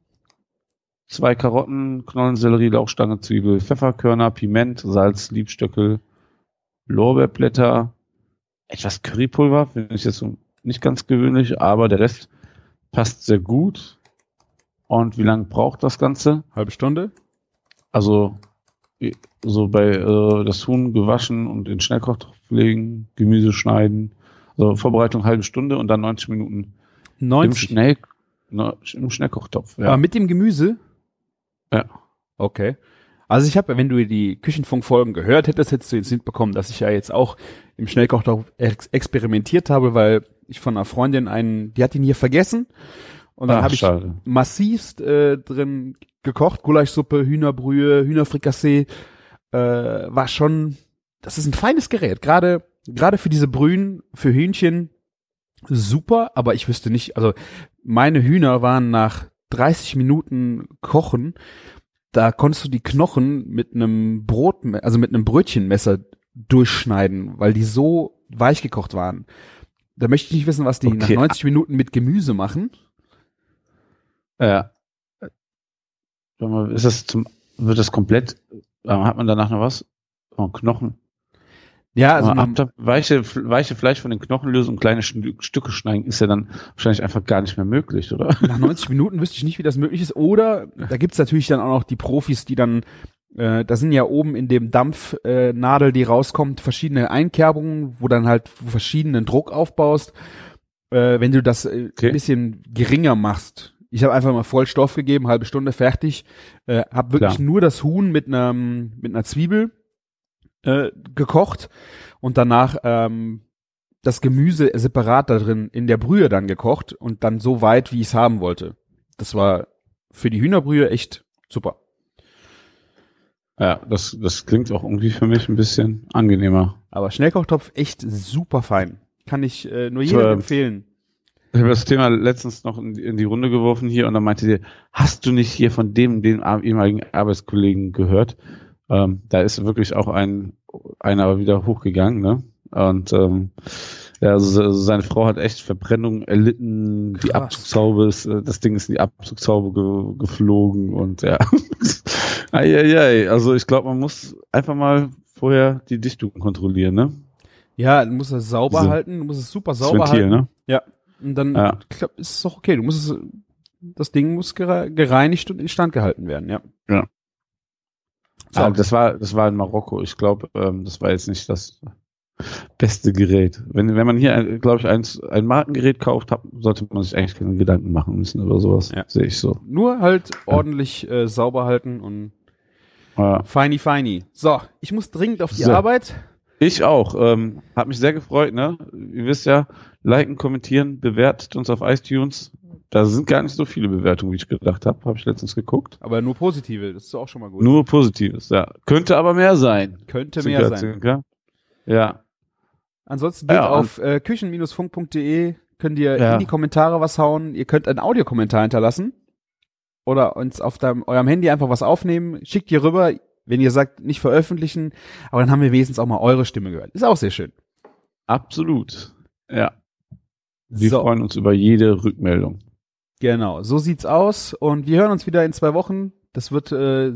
zwei Karotten, Knollensellerie, Lauchstange, Zwiebel, Pfefferkörner, Piment, Salz, Liebstöckel, Lorbeerblätter, etwas Currypulver, finde ich jetzt so nicht ganz gewöhnlich, aber der Rest passt sehr gut. Und wie lange braucht das Ganze? Halbe Stunde? Also so bei äh, das Huhn gewaschen und in Schnellkochtopf legen, Gemüse schneiden. Also Vorbereitung halbe Stunde und dann 90 Minuten im, 90. Schnell, ne, im Schnellkochtopf. Ja. Aber mit dem Gemüse? Ja. Okay. Also ich habe, wenn du die Küchenfunk-Folgen gehört hättest, hättest du jetzt mitbekommen, dass ich ja jetzt auch im Schnellkochtopf ex experimentiert habe, weil ich von einer Freundin einen, die hat ihn hier vergessen. Und dann habe ich schade. massivst äh, drin gekocht, Gulaschsuppe, Hühnerbrühe, Hühnerfrikassee, äh, war schon, das ist ein feines Gerät, gerade gerade für diese Brühen, für Hühnchen super, aber ich wüsste nicht, also meine Hühner waren nach 30 Minuten Kochen, da konntest du die Knochen mit einem Brot, also mit einem Brötchenmesser durchschneiden, weil die so weich gekocht waren. Da möchte ich nicht wissen, was die nach Okay. 90 Minuten mit Gemüse machen. Ja. Sag mal, Ist das zum, wird das komplett, äh, hat man danach noch was? Oh, Knochen. Ja, also man, ab, weiche, weiche Fleisch von den Knochen lösen und kleine Stü- Stücke schneiden, ist ja dann wahrscheinlich einfach gar nicht mehr möglich, oder? nach 90 Minuten wüsste ich nicht, wie das möglich ist. Oder da gibt's natürlich dann auch noch die Profis, die dann, äh, da sind ja oben in dem Dampfnadel, äh, die rauskommt, verschiedene Einkerbungen, wo dann halt verschiedenen Druck aufbaust. Äh, wenn du das äh, Okay. ein bisschen geringer machst. Ich habe einfach mal voll Stoff gegeben, halbe Stunde fertig. Äh, habe wirklich Klar. nur das Huhn mit einer mit einer Zwiebel äh, gekocht und danach ähm, das Gemüse separat da drin in der Brühe dann gekocht und dann so weit, wie ich es haben wollte. Das war für die Hühnerbrühe echt super. Ja, das, das klingt auch irgendwie für mich ein bisschen angenehmer. Aber Schnellkochtopf echt super fein. Kann ich äh, nur jedem war- empfehlen. Ich habe das Thema letztens noch in, die- in die Runde geworfen hier und dann meinte sie, hast du nicht hier von dem, ar- ehemaligen Arbeitskollegen gehört? Ähm, da ist wirklich auch ein, einer wieder hochgegangen, ne? Und ähm, ja, also se- seine Frau hat echt Verbrennung erlitten, die Krass. Abzugshaube ist, äh, das Ding ist in die Abzugshaube ge geflogen und ja. Eieiei, also ich glaube, man muss einfach mal vorher die Dichtung kontrollieren, ne? Ja, du musst es sauber Diese- halten, du musst es super sauber Ventil, halten. ne? Und dann Ja. glaub, ist es doch okay. Du musst es, das Ding muss gere- gereinigt und instand gehalten werden, ja. Ja. So. Ah, das war, das war in Marokko. Ich glaube, ähm, das war jetzt nicht das beste Gerät. Wenn, wenn man hier, glaube ich, eins, ein Markengerät kauft, hab, sollte man sich eigentlich keine Gedanken machen müssen über sowas. Ja. Sehe ich so. Nur halt ordentlich äh, sauber halten und Ja, feini feini. So, ich muss dringend auf die So. Arbeit. Ich auch. Ähm, hat mich sehr gefreut, ne? Ihr wisst ja, liken, kommentieren, bewertet uns auf iTunes. Da sind gar nicht so viele Bewertungen, wie ich gedacht habe. Habe ich letztens geguckt. Aber nur positive, das ist auch schon mal gut. Nur Positives, ja. Könnte aber mehr sein. Könnte mehr Zinker, sein. Zinker. Ja. Ansonsten geht Ja, auf äh, küchen-funk.de, könnt ihr Ja. in die Kommentare was hauen. Ihr könnt einen Audiokommentar hinterlassen oder uns auf deinem, eurem Handy einfach was aufnehmen. Schickt ihr rüber, wenn ihr sagt, nicht veröffentlichen. Aber dann haben wir wenigstens auch mal eure Stimme gehört. Ist auch sehr schön. Absolut. Ja. Wir So. freuen uns über jede Rückmeldung. Genau, so sieht's aus. Und wir hören uns wieder in zwei Wochen. Das wird äh,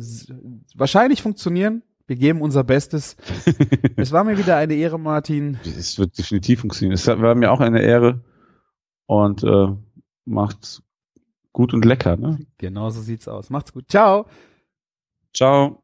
wahrscheinlich funktionieren. Wir geben unser Bestes. es war mir wieder eine Ehre, Martin. Es wird definitiv funktionieren. Es war mir auch eine Ehre und äh, macht's gut und lecker. Ne? Genau so sieht's aus. Macht's gut. Ciao. Ciao.